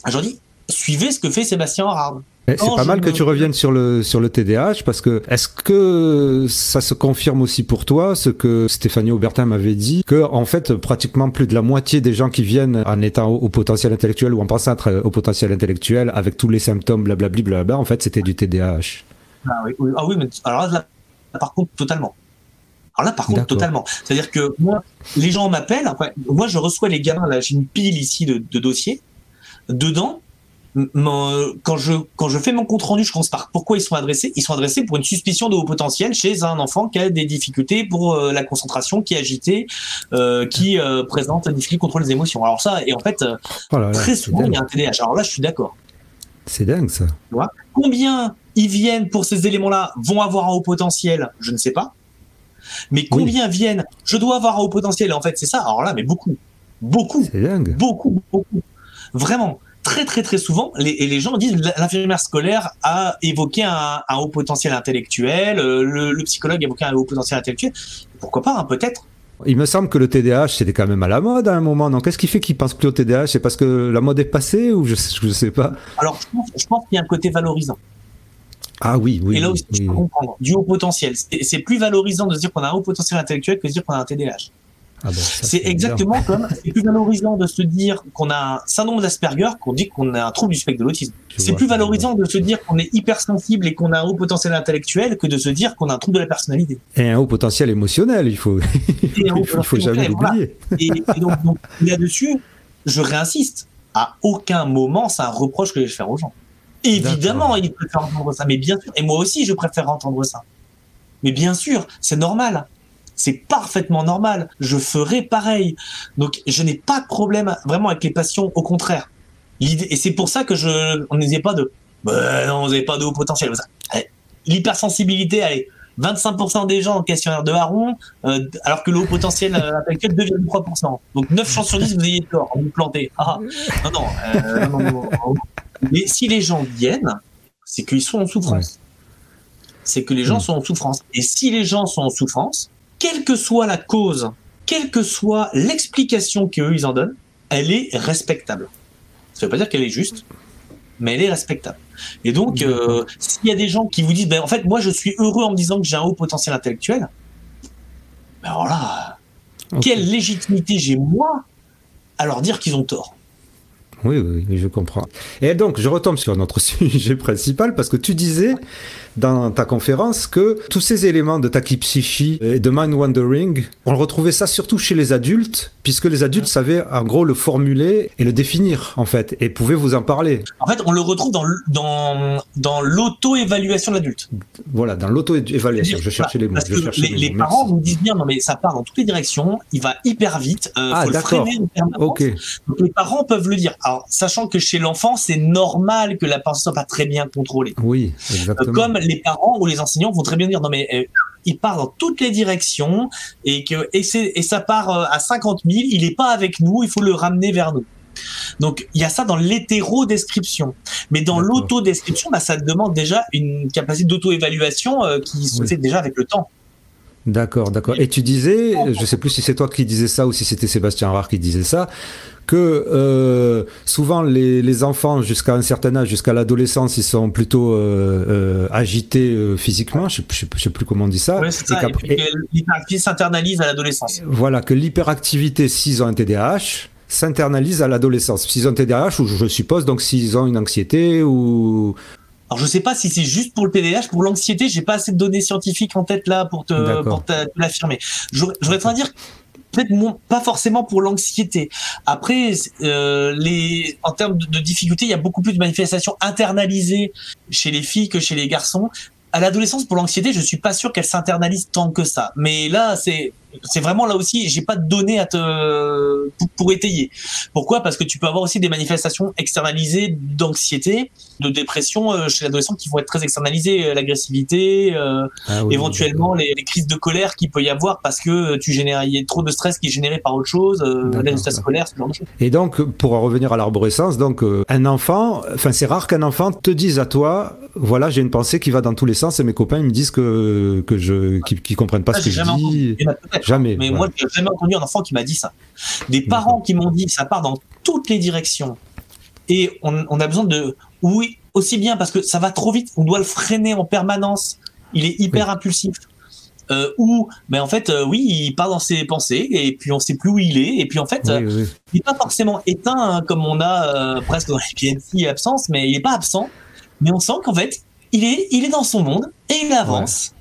je dis suivez ce que fait Sébastien Horard. C'est pas mal que tu reviennes sur le sur le TDAH parce que est-ce que ça se confirme aussi pour toi ce que Stéphanie Aubertin m'avait dit que en fait pratiquement plus de la moitié des gens qui viennent en étant au, potentiel intellectuel ou en pensant être au potentiel intellectuel avec tous les symptômes blablabla bla, en fait c'était du TDAH. Ah oui, ah oui mais alors là, par contre totalement. Alors là, par contre, totalement. C'est-à-dire que moi, les gens m'appellent. Moi, je reçois les gamins. Là, j'ai une pile ici de, de dossiers. Dedans, quand je quand je fais mon compte rendu, je commence par pourquoi ils sont adressés. Ils sont adressés pour une suspicion de haut potentiel chez un enfant qui a des difficultés pour euh, la concentration, qui est agité, euh, qui euh, présente des difficultés contre les émotions. Alors ça, et en fait, oh très souvent il y a un TDAH. Alors là, je suis d'accord. C'est dingue ça. combien ils viennent pour ces éléments-là? Vont avoir un haut potentiel? Je ne sais pas. Mais combien viennent? Je dois avoir un haut potentiel. En fait, c'est ça. Alors là, mais beaucoup, beaucoup, beaucoup, beaucoup. Vraiment très très très souvent, les, et les gens disent l'infirmière scolaire a évoqué un, haut potentiel intellectuel, euh, le, psychologue a évoqué un haut potentiel intellectuel. Pourquoi pas, hein, peut-être il me semble que le TDAH, c'était quand même à la mode à un moment. Donc, qu'est-ce qui fait qu'ils pensent plus au TDAH C'est parce que la mode est passée ou je ne sais pas? Alors, je pense, qu'il y a un côté valorisant. Ah oui, oui. Et là aussi, je peux comprendre. Du haut potentiel. C'est plus valorisant de se dire qu'on a un haut potentiel intellectuel que de se dire qu'on a un TDAH. Ah c'est exactement comme c'est plus valorisant de se dire qu'on a un syndrome d'Asperger qu'on dit qu'on a un trouble du spectre de l'autisme. C'est plus valorisant de se dire qu'on est hypersensible et qu'on a un haut potentiel intellectuel que de se dire qu'on a un trouble de la personnalité. Et un haut potentiel émotionnel, il faut, il faut, jamais l'oublier. Et, donc, là-dessus, je réinsiste. À aucun moment, c'est un reproche que je vais faire aux gens. Évidemment, ils préfèrent entendre ça, mais bien sûr, et moi aussi, je préfère entendre ça. Mais bien sûr, c'est normal. C'est parfaitement normal. Je ferai pareil. Donc, je n'ai pas de problème vraiment avec les passions. Au contraire. Et c'est pour ça que je, on n'est pas de, ben non, on n'est pas de haut potentiel. L'hypersensibilité, allez, 25% des gens en questionnaire de Haron, euh, alors que le haut potentiel euh, que 2,3%. Donc 9 chances sur 10, vous ayez tort, vous plantez. Ah, non, euh, non, non, non, Mais si les gens viennent, c'est qu'ils sont en souffrance. C'est que les gens hmm. sont en souffrance. Et si les gens sont en souffrance, quelle que soit la cause, quelle que soit l'explication qu'eux ils en donnent, elle est respectable. Ça ne veut pas dire qu'elle est juste, mais elle est respectable. Et donc, euh, s'il y a des gens qui vous disent, ben, en fait, moi, je suis heureux en me disant que j'ai un haut potentiel intellectuel, ben alors là, quelle légitimité j'ai moi à leur dire qu'ils ont tort? Oui, oui, je comprends. Et donc, je retombe sur notre sujet principal parce que tu disais dans ta conférence que tous ces éléments de tachypsychie et de mind wandering, on retrouvait ça surtout chez les adultes, puisque les adultes savaient en gros le formuler et le définir en fait, et pouvaient vous en parler. En fait, on le retrouve dans, dans, dans l'auto-évaluation de l'adulte. Voilà, dans l'auto-évaluation. Je cherchais les mots. Parce que les, parents vous disent bien, non mais ça part dans toutes les directions, il va hyper vite, euh, ah, faut le freiner Donc les parents peuvent le dire. Alors, sachant que chez l'enfant, c'est normal que la pensée soit pas très bien contrôlée. Oui, exactement. comme les parents ou les enseignants vont très bien dire non mais euh, il part dans toutes les directions et que et, et ça part euh, à 50 000, il est pas avec nous, il faut le ramener vers nous. Donc il y a ça dans l'hétéro-description. Mais dans l'auto-description, bah, ça demande déjà une capacité d'auto-évaluation euh, qui se fait déjà avec le temps. D'accord, d'accord. Et tu disais, je sais plus si c'est toi qui disais ça ou si c'était Sébastien Rare qui disait ça, que euh, souvent les, enfants jusqu'à un certain âge, jusqu'à l'adolescence, ils sont plutôt euh, euh, agités physiquement. Je ne sais, plus comment on dit ça. l'hyperactivité s'internalise à l'adolescence. Voilà, que l'hyperactivité, s'ils ont un TDAH, s'internalise à l'adolescence. S'ils ont un TDAH, ou je suppose, donc s'ils ont une anxiété ou, alors je sais pas si c'est juste pour le TDAH, pour l'anxiété, j'ai pas assez de données scientifiques en tête là pour te, pour l'affirmer. J'aurais tendance à dire peut-être pas forcément pour l'anxiété. Après, euh, les, en termes de, de difficultés, il y a beaucoup plus de manifestations internalisées chez les filles que chez les garçons. À l'adolescence, pour l'anxiété, je suis pas sûr qu'elle s'internalise tant que ça. Mais là, c'est c'est vraiment là aussi, j'ai pas de données à te pour, étayer. Pourquoi? Parce que tu peux avoir aussi des manifestations externalisées d'anxiété, de dépression euh, chez l'adolescent qui vont être très externalisées, euh, l'agressivité, euh, ah éventuellement les, crises de colère qu'il peut y avoir parce que tu génères, il y a trop de stress qui est généré par autre chose, euh, stress scolaire, ce genre de choses. Et donc, pour revenir à l'arborescence, donc un enfant, enfin c'est rare qu'un enfant te dise à toi, voilà, j'ai une pensée qui va dans tous les sens et mes copains ils me disent que que je qui, comprennent pas ce que je dis. Jamais. Mais moi, j'ai jamais entendu un enfant qui m'a dit ça. Des parents qui m'ont dit ça part dans toutes les directions. Et on, a besoin de. Oui, aussi bien parce que ça va trop vite, on doit le freiner en permanence. Il est hyper impulsif. Euh, ou, mais en fait, euh, oui, il part dans ses pensées et puis on sait plus où il est. Et puis en fait, euh, il n'est pas forcément éteint hein, comme on a presque dans les PNC absence, mais il n'est pas absent. Mais on sent qu'en fait, il est, il est dans son monde et il avance.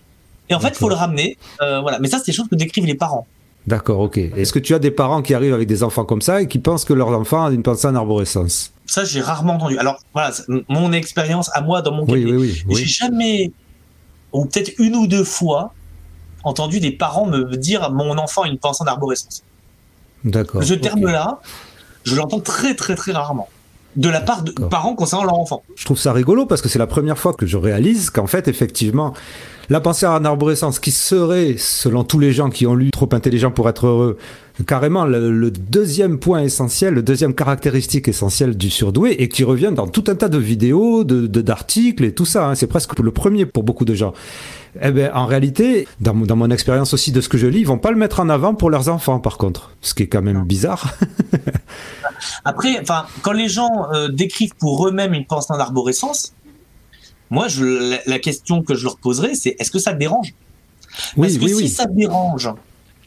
Et en fait, il faut le ramener. Euh, voilà. Mais ça, c'est des choses que décrivent les parents. D'accord, ok. Est-ce que tu as des parents qui arrivent avec des enfants comme ça et qui pensent que leur enfant a une pensée en arborescence? Ça, j'ai rarement entendu. Alors, voilà, mon expérience à moi dans mon cabinet. Oui, oui, oui, J'ai jamais, ou peut-être une ou deux fois, entendu des parents me dire mon enfant a une pensée en arborescence. D'accord. Ce terme-là, je l'entends très, très, très rarement de la part de parents concernant leur enfant. Je trouve ça rigolo parce que c'est la première fois que je réalise qu'en fait, effectivement, la pensée en arborescence, qui serait, selon tous les gens qui ont lu Trop intelligent pour être heureux, carrément le, deuxième point essentiel, le deuxième caractéristique essentielle du surdoué, et qui revient dans tout un tas de vidéos, de d'articles et tout ça. Hein. C'est presque le premier pour beaucoup de gens. Eh ben, en réalité, dans, mon expérience aussi de ce que je lis, ils vont pas le mettre en avant pour leurs enfants, par contre, ce qui est quand même bizarre. Après, enfin, quand les gens euh, décrivent pour eux-mêmes une pensée en arborescence, moi, je, la, question que je leur poserai, c'est est-ce que ça te dérange? Parce oui, que si ça te dérange,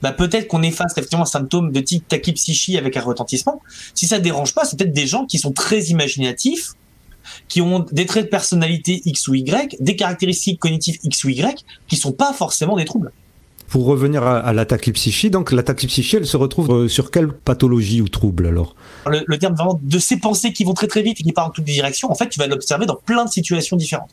bah peut-être qu'on efface effectivement un symptôme de type tachypsychie avec un retentissement. Si ça te dérange pas, c'est peut-être des gens qui sont très imaginatifs, qui ont des traits de personnalité X ou Y, des caractéristiques cognitives X ou Y, qui sont pas forcément des troubles. Pour revenir à, à la tachypsychie, donc la tachypsychie, elle se retrouve euh, sur quelle pathologie ou trouble alors? Le, terme vraiment de ces pensées qui vont très très vite et qui partent dans toutes les directions, en fait, tu vas l'observer dans plein de situations différentes.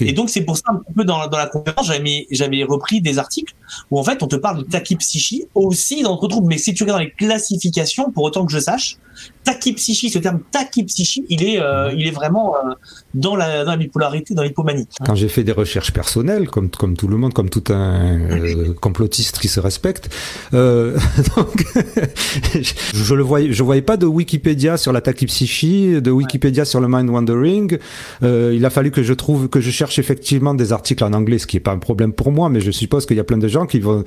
Et donc c'est pour ça un peu dans, dans la conférence j'avais j'avais repris des articles où en fait on te parle de tachypsychie aussi dans d'autres troubles mais si tu regardes dans les classifications pour autant que je sache tachypsychie, ce terme tachypsychie, il est, euh, il est vraiment euh, dans, la, dans la bipolarité, dans l'hypomanie. Quand j'ai fait des recherches personnelles, comme, comme tout le monde, comme tout un euh, complotiste qui se respecte, donc, je le voyais, je voyais pas de Wikipédia sur la tachypsychie, de Wikipédia sur le mind wandering. il a fallu que je trouve, que je cherche effectivement des articles en anglais, ce qui est pas un problème pour moi, mais je suppose qu'il y a plein de gens qui vont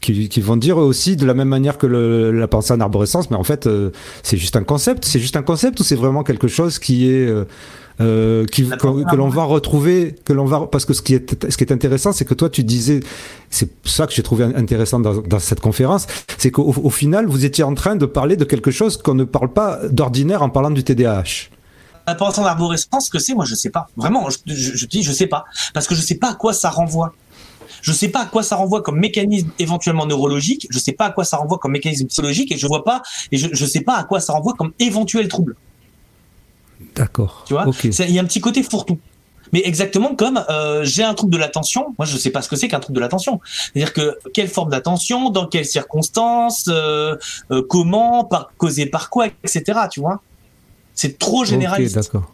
qui, qui, vont dire aussi de la même manière que le, la pensée en arborescence, mais en fait, euh, c'est juste un concept. C'est juste un concept ou c'est vraiment quelque chose qui est euh, euh qui, que, l'on va retrouver, que l'on va parce que ce qui est ce qui est intéressant, c'est que toi tu disais, c'est ça que j'ai trouvé intéressant dans, dans cette conférence, c'est qu'au au final vous étiez en train de parler de quelque chose qu'on ne parle pas d'ordinaire en parlant du TDAH. La pensée en arborescence, ce que c'est, moi je sais pas. Vraiment, je, je, je dis je sais pas parce que je sais pas à quoi ça renvoie. Je sais pas à quoi ça renvoie comme mécanisme éventuellement neurologique, je sais pas à quoi ça renvoie comme mécanisme psychologique et je vois pas et je, je sais pas à quoi ça renvoie comme éventuel trouble. D'accord. Tu vois, il y a un petit côté fourre-tout. Mais exactement comme euh, j'ai un trouble de l'attention, moi je sais pas ce que c'est qu'un trouble de l'attention. C'est-à-dire que quelle forme d'attention, dans quelles circonstances, euh, euh, comment, par, causé par quoi, etc. Tu vois, c'est trop généraliste. d'accord.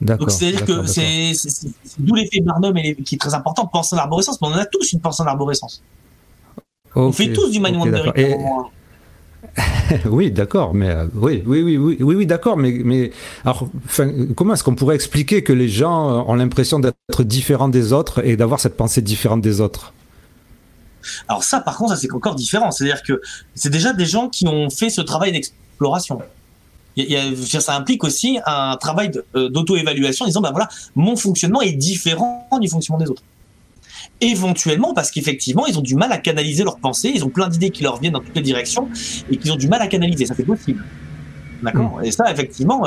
Donc c'est-à-dire que c'est d'où l'effet Barnum qui est très important, penser en arborescence, mais on en a tous une pensée en arborescence. on fait tous du mind wandering. oui, d'accord, mais euh, oui, oui, oui, oui, oui, oui d'accord, mais, mais alors, comment est-ce qu'on pourrait expliquer que les gens ont l'impression d'être différents des autres et d'avoir cette pensée différente des autres? Alors ça, par contre, ça c'est encore différent. C'est-à-dire que c'est déjà des gens qui ont fait ce travail d'exploration ça implique aussi un travail euh, d'auto-évaluation en disant, ben voilà, mon fonctionnement est différent du fonctionnement des autres. Éventuellement, parce qu'effectivement, ils ont du mal à canaliser leurs pensées, ils ont plein d'idées qui leur viennent dans toutes les directions et qu'ils ont du mal à canaliser. Ça, c'est possible. D'accord? Mm. Et ça, effectivement,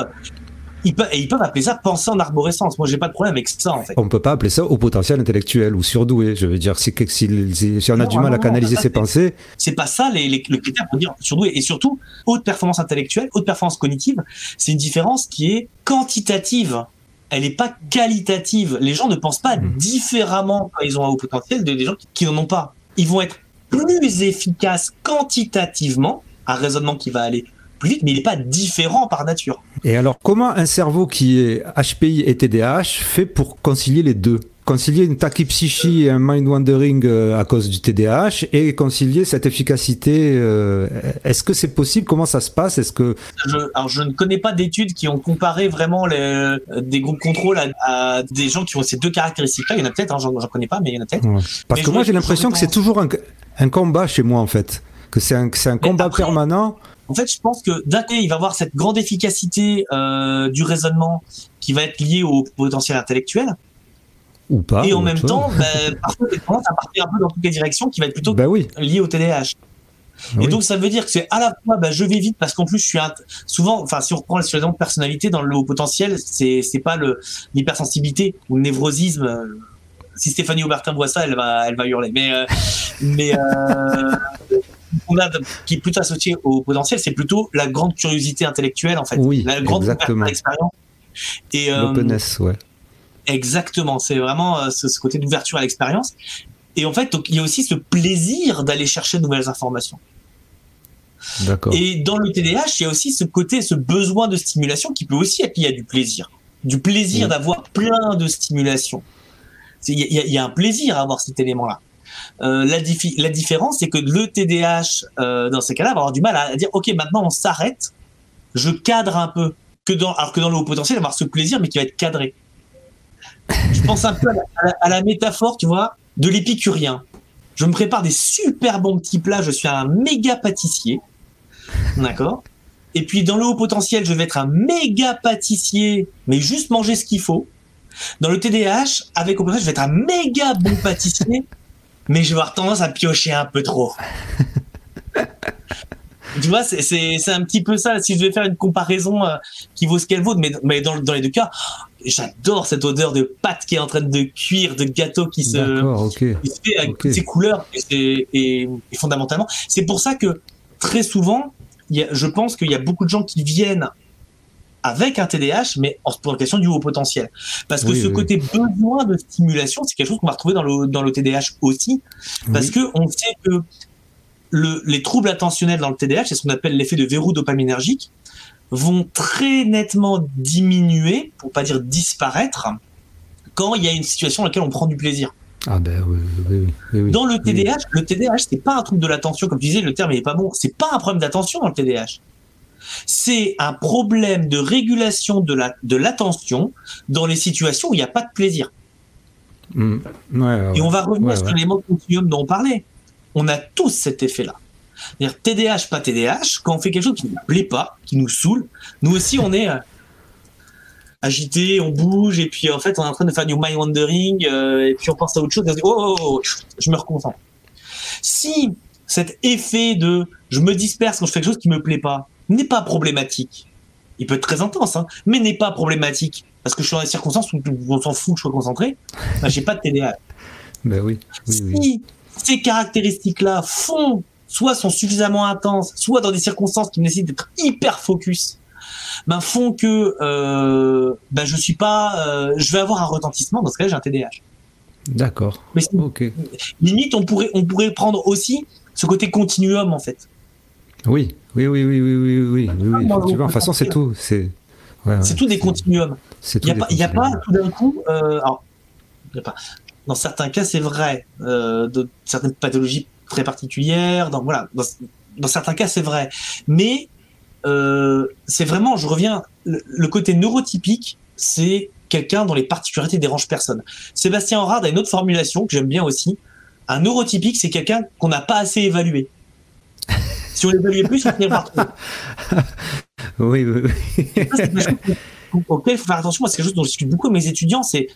ils peuvent, et ils peuvent appeler ça penser en arborescence. Moi, j'ai pas de problème avec ça, en fait. On peut pas appeler ça au potentiel intellectuel ou surdoué. Je veux dire, si, si, si on a Non, du mal non, à canaliser ses pensées, C'est pas ça les, les- le critère pour dire surdoué. Et surtout, haute performance intellectuelle, haute performance cognitive, c'est une différence qui est quantitative. Elle n'est pas qualitative. Les gens ne pensent pas Mhm. différemment quand ils ont un haut potentiel de- des gens qui, qui n'en ont pas. Ils vont être plus efficaces quantitativement, un raisonnement qui va aller plus vite, mais il n'est pas différent par nature. Et alors, comment un cerveau qui est HPI et TDAH fait pour concilier les deux? Concilier une tachypsychie et un mind wandering euh, à cause du TDAH et concilier cette efficacité. euh, Est-ce que c'est possible? Comment ça se passe? Est-ce que Je, alors, je ne connais pas d'études qui ont comparé vraiment les, euh, des groupes contrôle à, à des gens qui ont ces deux caractéristiques-là. Il y en a peut-être, hein, j'en connais pas, mais il y en a peut-être. parce Mais que moi j'ai l'impression que c'est toujours un, un combat chez moi en fait, que c'est un, combat après- permanent. En fait, je pense que d'un côté, il va avoir cette grande efficacité euh, du raisonnement qui va être liée au potentiel intellectuel, Ou pas. et en même temps, ben, parfois, j'ai tendance à partir un peu dans toutes les directions, qui va être plutôt Bah oui. lié au TDAH. oui. Et donc, ça veut dire que c'est à la fois, ben, je vais vite parce qu'en plus, je suis un- souvent, enfin, si on reprend sur l'exemple de personnalité dans le haut potentiel, c'est c'est pas le l'hypersensibilité ou le névrosisme. Si Stéphanie Aubertin voit ça, elle va, elle va hurler. Mais, euh, mais euh, a qui est plutôt associé au potentiel, c'est plutôt la grande curiosité intellectuelle en fait, Oui, la grande exactement. ouverture à l'expérience. Et euh, L'openness, ouais. Exactement, c'est vraiment euh, ce, ce côté d'ouverture à l'expérience. Et en fait, donc, il y a aussi ce plaisir d'aller chercher de nouvelles informations. D'accord. Et dans le TDAH, il y a aussi ce côté, ce besoin de stimulation qui peut aussi être lié à du plaisir. Du plaisir d'avoir plein de stimulation. Y, il y a un plaisir à avoir cet élément-là. Euh, la, la différence, c'est que le TDAH, euh, dans ces cas-là, va avoir du mal à dire, OK, maintenant on s'arrête, je cadre un peu. Que dans, alors que dans le haut potentiel, avoir ce plaisir, mais qui va être cadré. Je pense un peu à la, métaphore, tu vois, de l'épicurien. Je me prépare des super bons petits plats, je suis un méga pâtissier. D'accord? Et puis dans le haut potentiel, je vais être un méga pâtissier, mais juste manger ce qu'il faut. Dans le TDAH, avec au je vais être un méga bon pâtissier, mais je vais avoir tendance à piocher un peu trop. tu vois, c'est- un petit peu ça. Si je devais faire une comparaison euh, qui vaut ce qu'elle vaut, mais, mais dans, dans les deux cas, j'adore cette odeur de pâte qui est en train de cuire, de gâteau qui se, fait avec toutes ses couleurs et, et- et fondamentalement. C'est pour ça que très souvent, il y a, je pense qu'il y a beaucoup de gens qui viennent avec un TDAH, mais en question du haut potentiel. Parce que Oui, ce oui. côté besoin de stimulation, c'est quelque chose qu'on va retrouver dans le, dans le TDAH aussi, parce Oui. que on sait que le, les troubles attentionnels dans le TDAH, c'est ce qu'on appelle l'effet de verrou dopaminergique, vont très nettement diminuer, pour pas dire disparaître, quand il y a une situation dans laquelle on prend du plaisir. Ah ben oui, oui, oui. Dans le TDAH, le TDAH, c'est pas un trouble de l'attention, comme tu disais, le terme il est pas bon. C'est pas un problème d'attention dans le TDAH. C'est un problème de régulation de la de l'attention dans les situations où il n'y a pas de plaisir. Mm. Ouais, ouais, Et on va revenir Ouais, sur ouais. l'élément continuum dont on parlait. On a tous cet effet-là. C'est-à-dire TDAH, pas TDAH, quand on fait quelque chose qui ne nous plaît pas, qui nous saoule, nous aussi on est euh, agité, on bouge, et puis en fait on est en train de faire du mind wandering, euh, et puis on pense à autre chose, et on se dit oh, oh, oh, je me reconcentre. Si cet effet de je me disperse quand je fais quelque chose qui me plaît pas n'est pas problématique, il peut être très intense, hein, mais n'est pas problématique, parce que je suis dans des circonstances où on s'en fout que je sois concentré, ben, j'ai pas de TDAH Ben oui, oui, oui. si ces caractéristiques-là font, soit sont suffisamment intenses, soit dans des circonstances qui me nécessitent d'être hyper focus, ben font que euh, ben je suis pas, euh, je vais avoir un retentissement. Dans ce cas-là, j'ai un TDAH. D'accord. Mais Ok. limite, on pourrait, on pourrait prendre aussi ce côté continuum en fait. Oui, oui, oui, oui, oui, oui, oui. oui, oui. De toute façon, c'est tout. C'est tout des continuums. Il n'y a, pas, a pas tout d'un coup. Euh, a pas. Dans certains cas, c'est vrai. Euh, de certaines pathologies très particulières. Dans, voilà, dans, certains cas, c'est vrai. Mais euh, c'est vraiment, je reviens, le, côté neurotypique, c'est quelqu'un dont les particularités dérangent personne. Sébastien Horard a une autre formulation que j'aime bien aussi. Un neurotypique, c'est quelqu'un qu'on n'a pas assez évalué. Si on l'évaluait plus, on finirait par trouver. Oui, oui, oui. Ça, auquel il faut faire attention. Moi, c'est quelque chose dont je discute beaucoup avec mes étudiants, c'est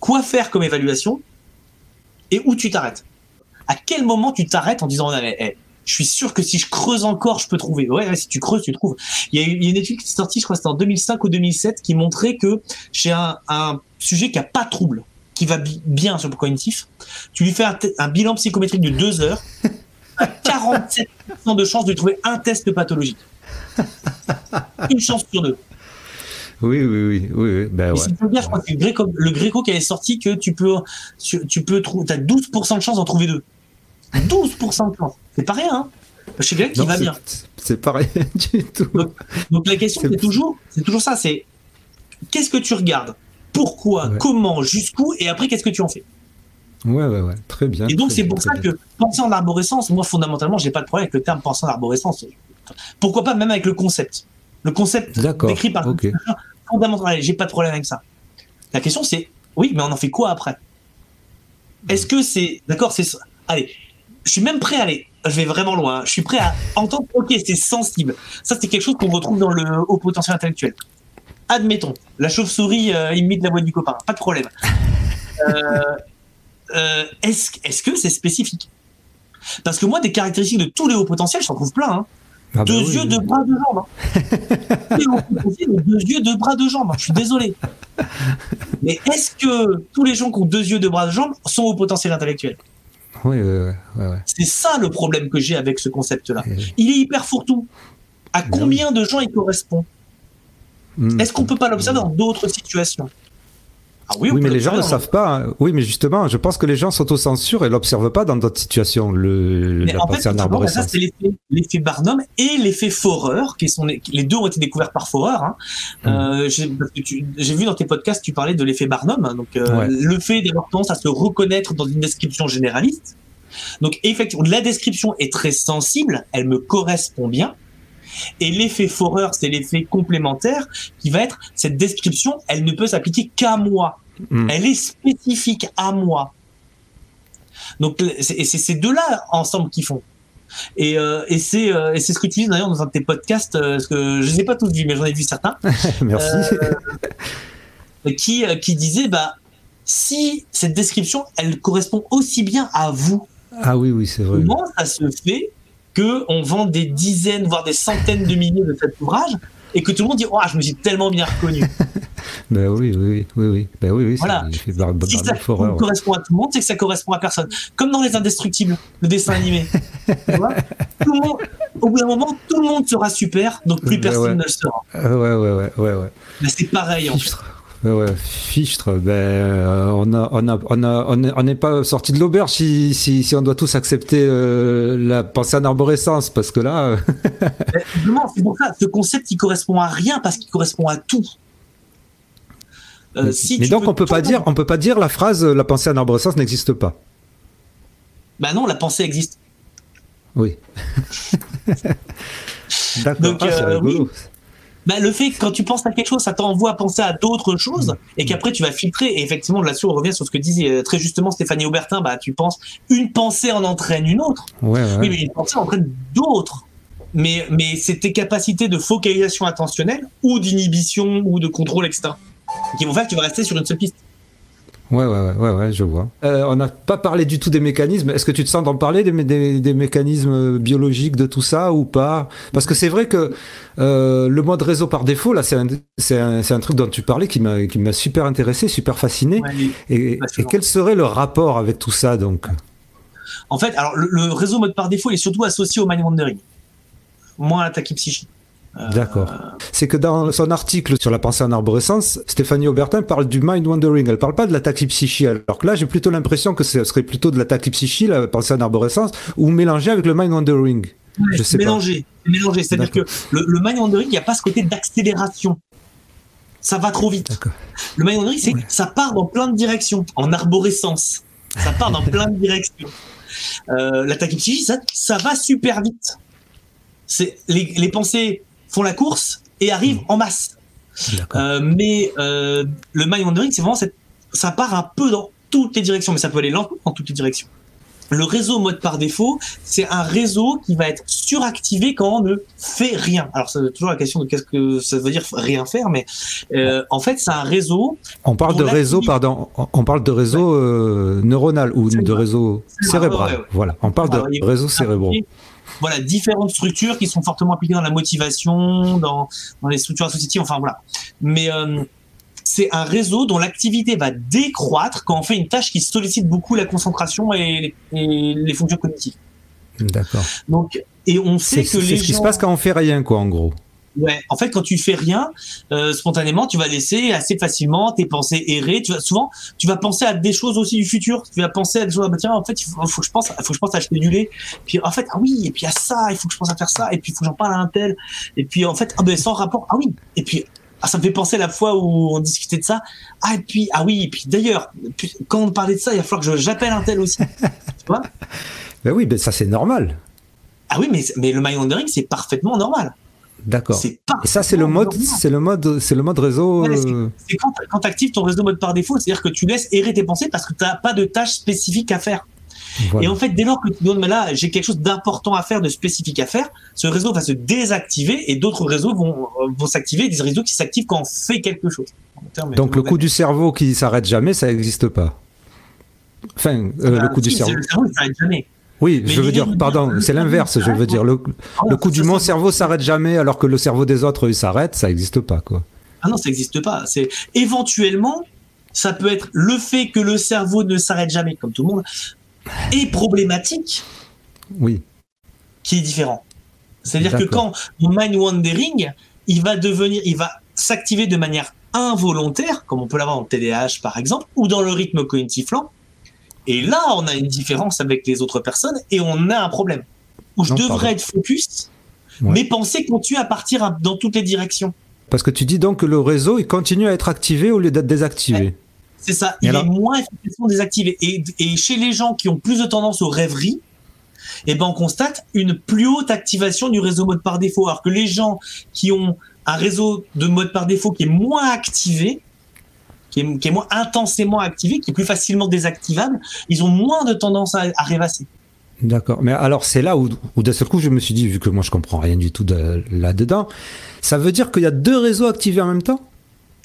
quoi faire comme évaluation et où tu t'arrêtes. À quel moment tu t'arrêtes en disant, Je suis sûr que si je creuse encore, je peux trouver. Ouais, si tu creuses, tu trouves. Il y, a, une étude qui est sortie, je crois que c'était en 2005 ou 2007, qui montrait que chez un, un sujet qui a pas de trouble, qui va bien sur le cognitif, tu lui fais un, bilan psychométrique de deux heures, 47% de chance de trouver un test pathologique. Une chance sur deux. Oui, oui, oui, oui, Ben ouais. Bien, je crois que le Gréco, qui avait sorti que tu peux, tu peux trouver, as 12% de chance d'en trouver deux. 12% de chance. C'est pas rien, hein. Chez quelqu'un qui va bien. C'est pas rien du tout. Donc, la question, c'est toujours, c'est toujours ça, c'est qu'est-ce que tu regardes? Pourquoi? Comment? Jusqu'où? Et après, qu'est-ce que tu en fais? Ouais, ouais, ouais, très bien. Et donc, c'est pour ça que penser en arborescence, moi, fondamentalement, j'ai pas de problème avec le terme penser en arborescence. Pourquoi pas même avec le concept Le concept décrit par okay. fondamentalement, j'ai pas de problème avec ça. La question, c'est oui, mais on en fait quoi après? Est-ce que c'est. D'accord, c'est. Allez, je suis même prêt à aller. Je vais vraiment loin. Je suis prêt à entendre. Ok, c'est sensible. Ça, c'est quelque chose qu'on retrouve dans le haut potentiel intellectuel. Admettons, la chauve-souris euh, imite la voix du copain. Pas de problème. Euh, euh, est-ce que c'est spécifique? Parce que moi, des caractéristiques de tous les hauts potentiels, j'en trouve plein. Hein. Ah bah deux yeux, deux bras, deux jambes. Hein. deux yeux, deux bras, deux jambes. Je suis désolé. Mais est-ce que tous les gens qui ont deux yeux, deux bras, deux jambes sont au potentiel intellectuel Oui, oui, oui. C'est ça le problème que j'ai avec ce concept-là. Il est hyper fourre-tout. À combien de gens il correspond? Hmm. Est-ce qu'on peut pas l'observer dans d'autres situations? Ah oui, mais les gens ne savent pas. Hein. Oui, mais justement, je pense que les gens s'autocensurent et l'observent pas dans d'autres situations. Le, la en fait, ça, c'est l'effet Barnum et l'effet Forer, qui sont les, deux ont été découverts par Forer. Hein. Hmm. Euh, j'ai vu dans tes podcasts, tu parlais de l'effet Barnum, hein. donc euh, le fait d'avoir tendance à se reconnaître dans une description généraliste. Donc effectivement, la description est très sensible, elle me correspond bien. Et l'effet Forer, c'est l'effet complémentaire qui va être cette description, elle ne peut s'appliquer qu'à moi. Hmm. Elle est spécifique à moi. Donc c'est ces deux-là ensemble qui font. Et, euh, et c'est euh, ce que tu dis d'ailleurs dans un de tes podcasts, euh, parce que je ne les ai pas tous vus, mais j'en ai vu certains. Merci. Euh, qui, qui disait, bah, si cette description, elle correspond aussi bien à vous. Ah oui, oui, c'est vrai. Comment ça se fait que on vend des dizaines, voire des centaines de milliers de cet ouvrage et que tout le monde dit oh je me suis tellement bien reconnu. ben oui oui oui oui ben oui oui. Voilà. si ça correspond à tout le monde, c'est que ça correspond à personne. Comme dans les Indestructibles, le dessin animé. tu vois tout le monde, au bout d'un moment, tout le monde sera super, donc plus ben personne ne le sera. ouais ouais ouais ouais ouais. Ben c'est pareil en fait. Ouais, Fichtre, ben, euh, on a, on a, on a, on n'est pas sorti de l'auberge si, si, si, on doit tous accepter euh, la pensée en arborescence, parce que là. Euh, c'est pour ça, ce concept, il correspond à rien parce qu'il correspond à tout. mais, si mais donc on peut pas dire, on peut pas dire la phrase la pensée en arborescence n'existe pas. Bah non, la pensée existe. Oui. D'accord. Ah, c'est rigolo bah, le fait que quand tu penses à quelque chose, ça t'envoie à penser à d'autres choses mm. et qu'après tu vas filtrer. Et effectivement, là-dessus, on revient sur ce que disait euh, très justement Stéphanie Aubertin. Bah, tu penses, une pensée en entraîne une autre. Oui, mais une pensée entraîne d'autres. Mais, mais c'est tes capacités de focalisation attentionnelle ou d'inhibition ou de contrôle, etc. qui vont faire que tu vas rester sur une seule piste. Ouais, ouais, ouais, ouais, je vois. Euh, on n'a pas parlé du tout des mécanismes. Est-ce que tu te sens d'en parler des, des, mécanismes biologiques de tout ça ou pas? Parce que c'est vrai que euh, le mode réseau par défaut, là, c'est un, un, un, truc dont tu parlais qui m'a super intéressé, super fasciné. et, et, quel serait le rapport avec tout ça donc? En fait, alors le, réseau mode par défaut il est surtout associé au mind wandering, moins à l'attaque psychique. D'accord. C'est que dans son article sur la pensée en arborescence, Stéphanie Aubertin parle du mind wandering. Elle parle pas de la tachypsychie. Alors que là, j'ai plutôt l'impression que ce serait plutôt de la tachypsychie, la pensée en arborescence, ou mélangée avec le mind wandering. je sais mélangé, mélangé. C'est-à-dire que le, mind wandering, il n'y a pas ce côté d'accélération. Ça va trop vite. Le mind wandering, c'est ça part dans plein de directions, en arborescence. Ça part dans plein de directions. Euh, la tachypsychie, ça, ça va super vite. C'est les, les pensées font la course et arrivent en masse. Euh, mais euh, le mind wandering, c'est vraiment ça part un peu dans toutes les directions, mais ça peut aller lentement dans toutes les directions. le réseau mode par défaut, c'est un réseau qui va être suractivé quand on ne fait rien. Alors, c'est toujours la question de qu'est-ce que ça veut dire rien faire, mais euh, en fait, c'est un réseau. On parle de réseau, pardon, on parle de réseau euh, neuronal ou de réseau cérébral. Voilà, on parle de réseau cérébral. Voilà, différentes structures qui sont fortement appliquées dans la motivation, dans, dans les structures associatives, enfin voilà. Mais euh, c'est un réseau dont l'activité va décroître quand on fait une tâche qui sollicite beaucoup la concentration et, les fonctions cognitives. D'accord. Donc, et on sait que les C'est ce qui se passe quand on fait rien, quoi, en gros. Ouais, en fait, quand tu fais rien, euh, spontanément, tu vas laisser assez facilement tes pensées errer. Tu vas souvent, tu vas penser à des choses aussi du futur. Tu vas penser à des choses. Ah, bah, tiens, en fait, il faut, que je pense, faut que je pense à acheter du lait. Puis en fait, ah oui, et puis à ça, il faut que je pense à faire ça. Et puis il faut que j'en parle à un tel. Et puis en fait, ah ben sans rapport. Ah oui. Et puis ah, ça me fait penser la fois où on discutait de ça. Ah, et puis, ah oui, et puis d'ailleurs, quand on parlait de ça, il va falloir que j'appelle un tel aussi. tu vois? Ben oui, ben ça c'est normal. Ah oui, mais, mais le mind wandering, c'est parfaitement normal. D'accord. Et ça, c'est le mode, c'est le mode, c'est le mode réseau. Euh, c'est quand, quand tu actives ton réseau mode par défaut, c'est-à-dire que tu laisses errer tes pensées parce que tu n'as pas de tâche spécifique à faire. Et en fait, dès lors que tu donnes, mais là, j'ai quelque chose d'important à faire, de spécifique à faire, ce réseau va se désactiver et d'autres réseaux vont, vont s'activer, des réseaux qui s'activent quand on fait quelque chose. Donc le coup du cerveau qui s'arrête jamais, ça n'existe pas. Enfin, euh, le coup du cerveau. Le cerveau, s'arrête jamais. Oui, je veux dire, pardon, c'est l'inverse, je veux dire. Le, le coup du mon cerveau s'arrête jamais alors que le cerveau des autres, il s'arrête, ça n'existe pas, quoi. Ah non, ça n'existe pas. C'est éventuellement, ça peut être le fait que le cerveau ne s'arrête jamais, comme tout le monde, et problématique oui. qui est différent. C'est-à-dire que quand mind wandering, il va devenir, il va s'activer de manière involontaire, comme on peut l'avoir en TDAH par exemple, ou dans le rythme cognitif lent. Et là, on a une différence avec les autres personnes et on a un problème. Où je devrais être focus, mais penser continue à partir dans toutes les directions. Parce que tu dis donc que le réseau, il continue à être activé au lieu d'être désactivé. C'est ça. il est moins efficacement désactivé. Et, chez les gens qui ont plus de tendance aux rêveries, eh ben on constate une plus haute activation du réseau mode par défaut. Alors que les gens qui ont un réseau de mode par défaut qui est moins activé, qui est, moins intensément activé, qui est plus facilement désactivable, ils ont moins de tendance à, rêvasser. D'accord. Mais alors, c'est là où, où d'un seul coup, je me suis dit, vu que moi, je comprends rien du tout là-dedans, ça veut dire qu'il y a deux réseaux activés en même temps?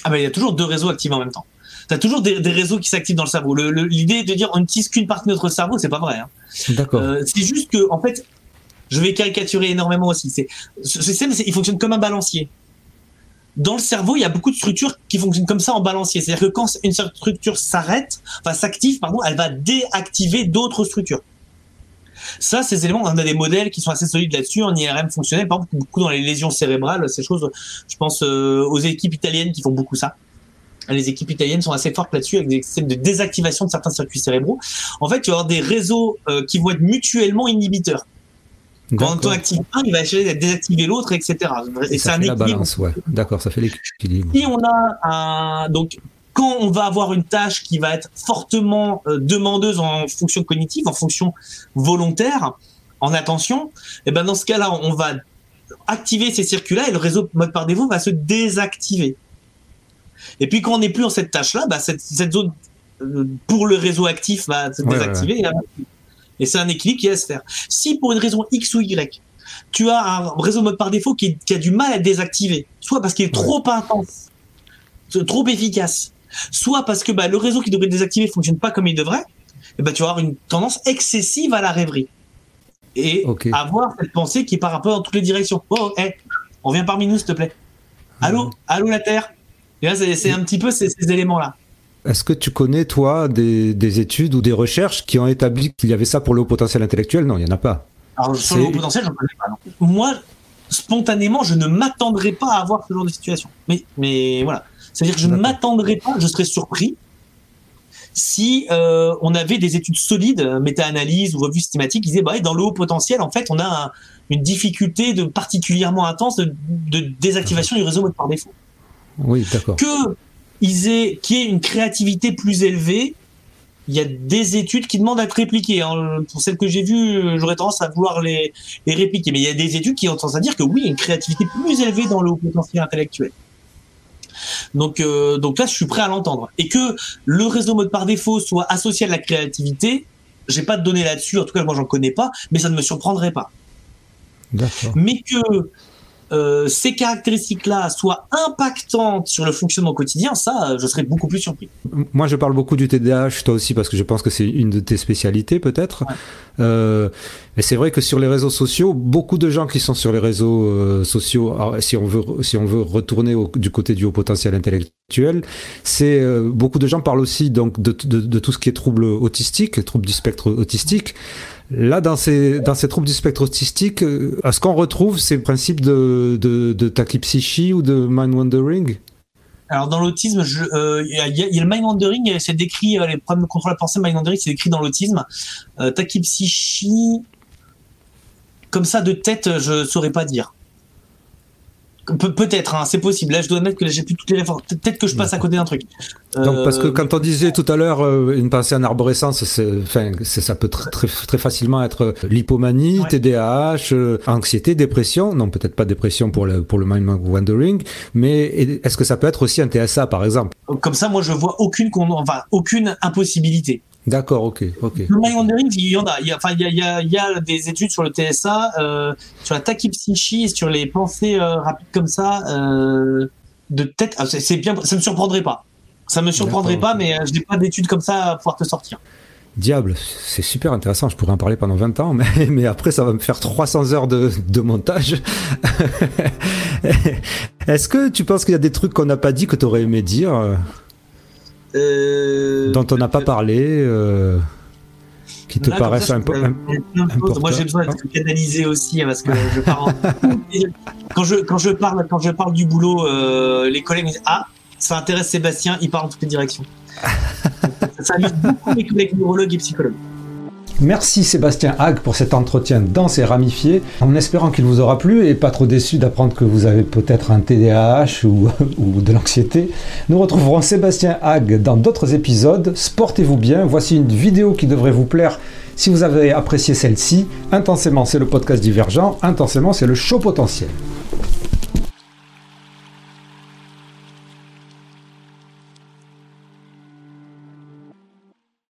Ah ben, il y a toujours deux réseaux activés en même temps tu as toujours des, réseaux qui s'activent dans le cerveau. L'idée de dire on n'utilise qu'une partie de notre cerveau, c'est pas vrai. Hein. D'accord. Euh, c'est juste que, en fait, je vais caricaturer énormément aussi. C'est, ce système, il fonctionne comme un balancier. Dans le cerveau, il y a beaucoup de structures qui fonctionnent comme ça en balancier. C'est-à-dire que quand une structure s'arrête, enfin s'active, pardon, elle va déactiver d'autres structures. Ça, ces éléments, on a des modèles qui sont assez solides là-dessus en IRM fonctionnel, par exemple, beaucoup dans les lésions cérébrales, ces choses. Je pense euh, aux équipes italiennes qui font beaucoup ça les équipes italiennes sont assez fortes là-dessus avec des systèmes de désactivation de certains circuits cérébraux. En fait, tu vas avoir des réseaux euh, qui vont être mutuellement inhibiteurs. Quand on active un, il va essayer de désactiver l'autre, etc. Et, ça fait la balance, ouais. D'accord, ça fait l'équilibre. Si on a un, donc, quand on va avoir une tâche qui va être fortement euh, demandeuse en fonction cognitive, en fonction volontaire, en attention, et eh ben dans ce cas-là, on va activer ces circuits-là et le réseau mode par défaut va se désactiver. Et puis quand on n'est plus en cette tâche-là, bah, cette, zone euh, pour le réseau actif va se désactiver. Et, c'est un équilibre qui va se faire. Si pour une raison X ou Y, tu as un réseau mode par défaut qui, a du mal à désactiver, soit parce qu'il est trop intense, trop efficace, soit parce que bah, le réseau qui devrait désactiver fonctionne pas comme il devrait, et bah, tu vas avoir une tendance excessive à la rêverie. Et avoir cette pensée qui part un peu dans toutes les directions. Oh, hey, on vient parmi nous, s'il te plaît. Allô, allô la Terre? C'est un petit peu ces, éléments-là. Est-ce que tu connais, toi, des, études ou des recherches qui ont établi qu'il y avait ça pour le haut potentiel intellectuel? Non, il n'y en a pas. Alors, sur le haut potentiel, j'en connais pas. Moi, spontanément, je ne m'attendrais pas à avoir ce genre de situation. Mais, mais voilà. C'est-à-dire que je ne m'attendrais pas, je serais surpris si euh, on avait des études solides, méta-analyse ou revue systématique, qui disaient bah, dans le haut potentiel, en fait, on a une difficulté de particulièrement intense de, désactivation du réseau mode par défaut. Oui, d'accord. Que ils aient, qu'il y ait une créativité plus élevée, il y a des études qui demandent à être répliquées. Hein. Pour celles que j'ai vues, j'aurais tendance à vouloir les, les répliquer. Mais il y a des études qui ont tendance à dire que oui, il y a une créativité plus élevée dans le haut potentiel intellectuel. Donc, euh, donc là, je suis prêt à l'entendre. Et que le réseau mode par défaut soit associé à la créativité, j'ai pas de données là-dessus, en tout cas moi j'en connais pas, mais ça ne me surprendrait pas. Mais que euh, ces caractéristiques-là soient impactantes sur le fonctionnement quotidien, ça, je serais beaucoup plus surpris. Moi, je parle beaucoup du TDAH, toi aussi, parce que je pense que c'est une de tes spécialités, peut-être. Euh, mais c'est vrai que sur les réseaux sociaux, beaucoup de gens qui sont sur les réseaux euh, sociaux, si on veut, si on veut retourner du côté du haut potentiel intellectuel, c'est beaucoup de gens parlent aussi donc de, de, tout ce qui est troubles autistiques, troubles du spectre autistique. Là, dans ces, dans ces troubles du spectre autistique, euh, est-ce qu'on retrouve ces principes de, de, de tachypsychie ou de mind-wandering alors dans l'autisme, il euh, y, a, y, a le mind wandering, c'est décrit euh, les problèmes de contrôle de la pensée, mind wandering, c'est décrit dans l'autisme. Euh, tachypsychie, comme ça de tête, je saurais pas dire. Peut-être, hein, c'est possible. Là, je dois admettre que j'ai plus toutes les références. Peut-être que je passe à côté d'un truc. Donc, parce que euh, quand on disait tout à l'heure euh, une pensée en arborescence, enfin, ça peut très, très, facilement être l'hypomanie, TDAH, euh, anxiété, dépression. Non, peut-être pas dépression pour le, pour le mind wandering, mais est-ce que ça peut être aussi un TSA, par exemple? Comme ça, moi, je vois aucune, enfin, aucune impossibilité. D'accord, ok, ok. Le mind wandering, il y en a. Il y a, enfin, il y a, il y a, des études sur le TSA, euh, sur la tachypsychie, sur les pensées euh, rapides comme ça, euh, de tête. Ah, c'est bien, ça me surprendrait pas. Ça me surprendrait pas, mais je n'ai pas d'études comme ça à pouvoir te sortir. Diable, c'est super intéressant, je pourrais en parler pendant 20 ans, mais, mais après ça va me faire 300 heures de, de montage. Est-ce que tu penses qu'il y a des trucs qu'on n'a pas dit que tu aurais aimé dire euh, dont on n'a pas parlé, euh, qui te paraissent un peu Moi, j'ai besoin d'être canalisé aussi, hein, parce que je parle quand, je, quand, je parle, quand je parle du boulot, euh, les collègues me disent Ah, ça intéresse Sébastien, il parle en toutes les directions. ça amuse beaucoup collègues neurologues et psychologues. Merci Sébastien Hague pour cet entretien dense et ramifié, en espérant qu'il vous aura plu et pas trop déçu d'apprendre que vous avez peut-être un TDAH ou, ou de l'anxiété. Nous retrouverons Sébastien Hague dans d'autres épisodes. Sportez-vous bien, voici une vidéo qui devrait vous plaire si vous avez apprécié celle-ci. Intensément, c'est le podcast divergent, intensément, c'est le show potentiel.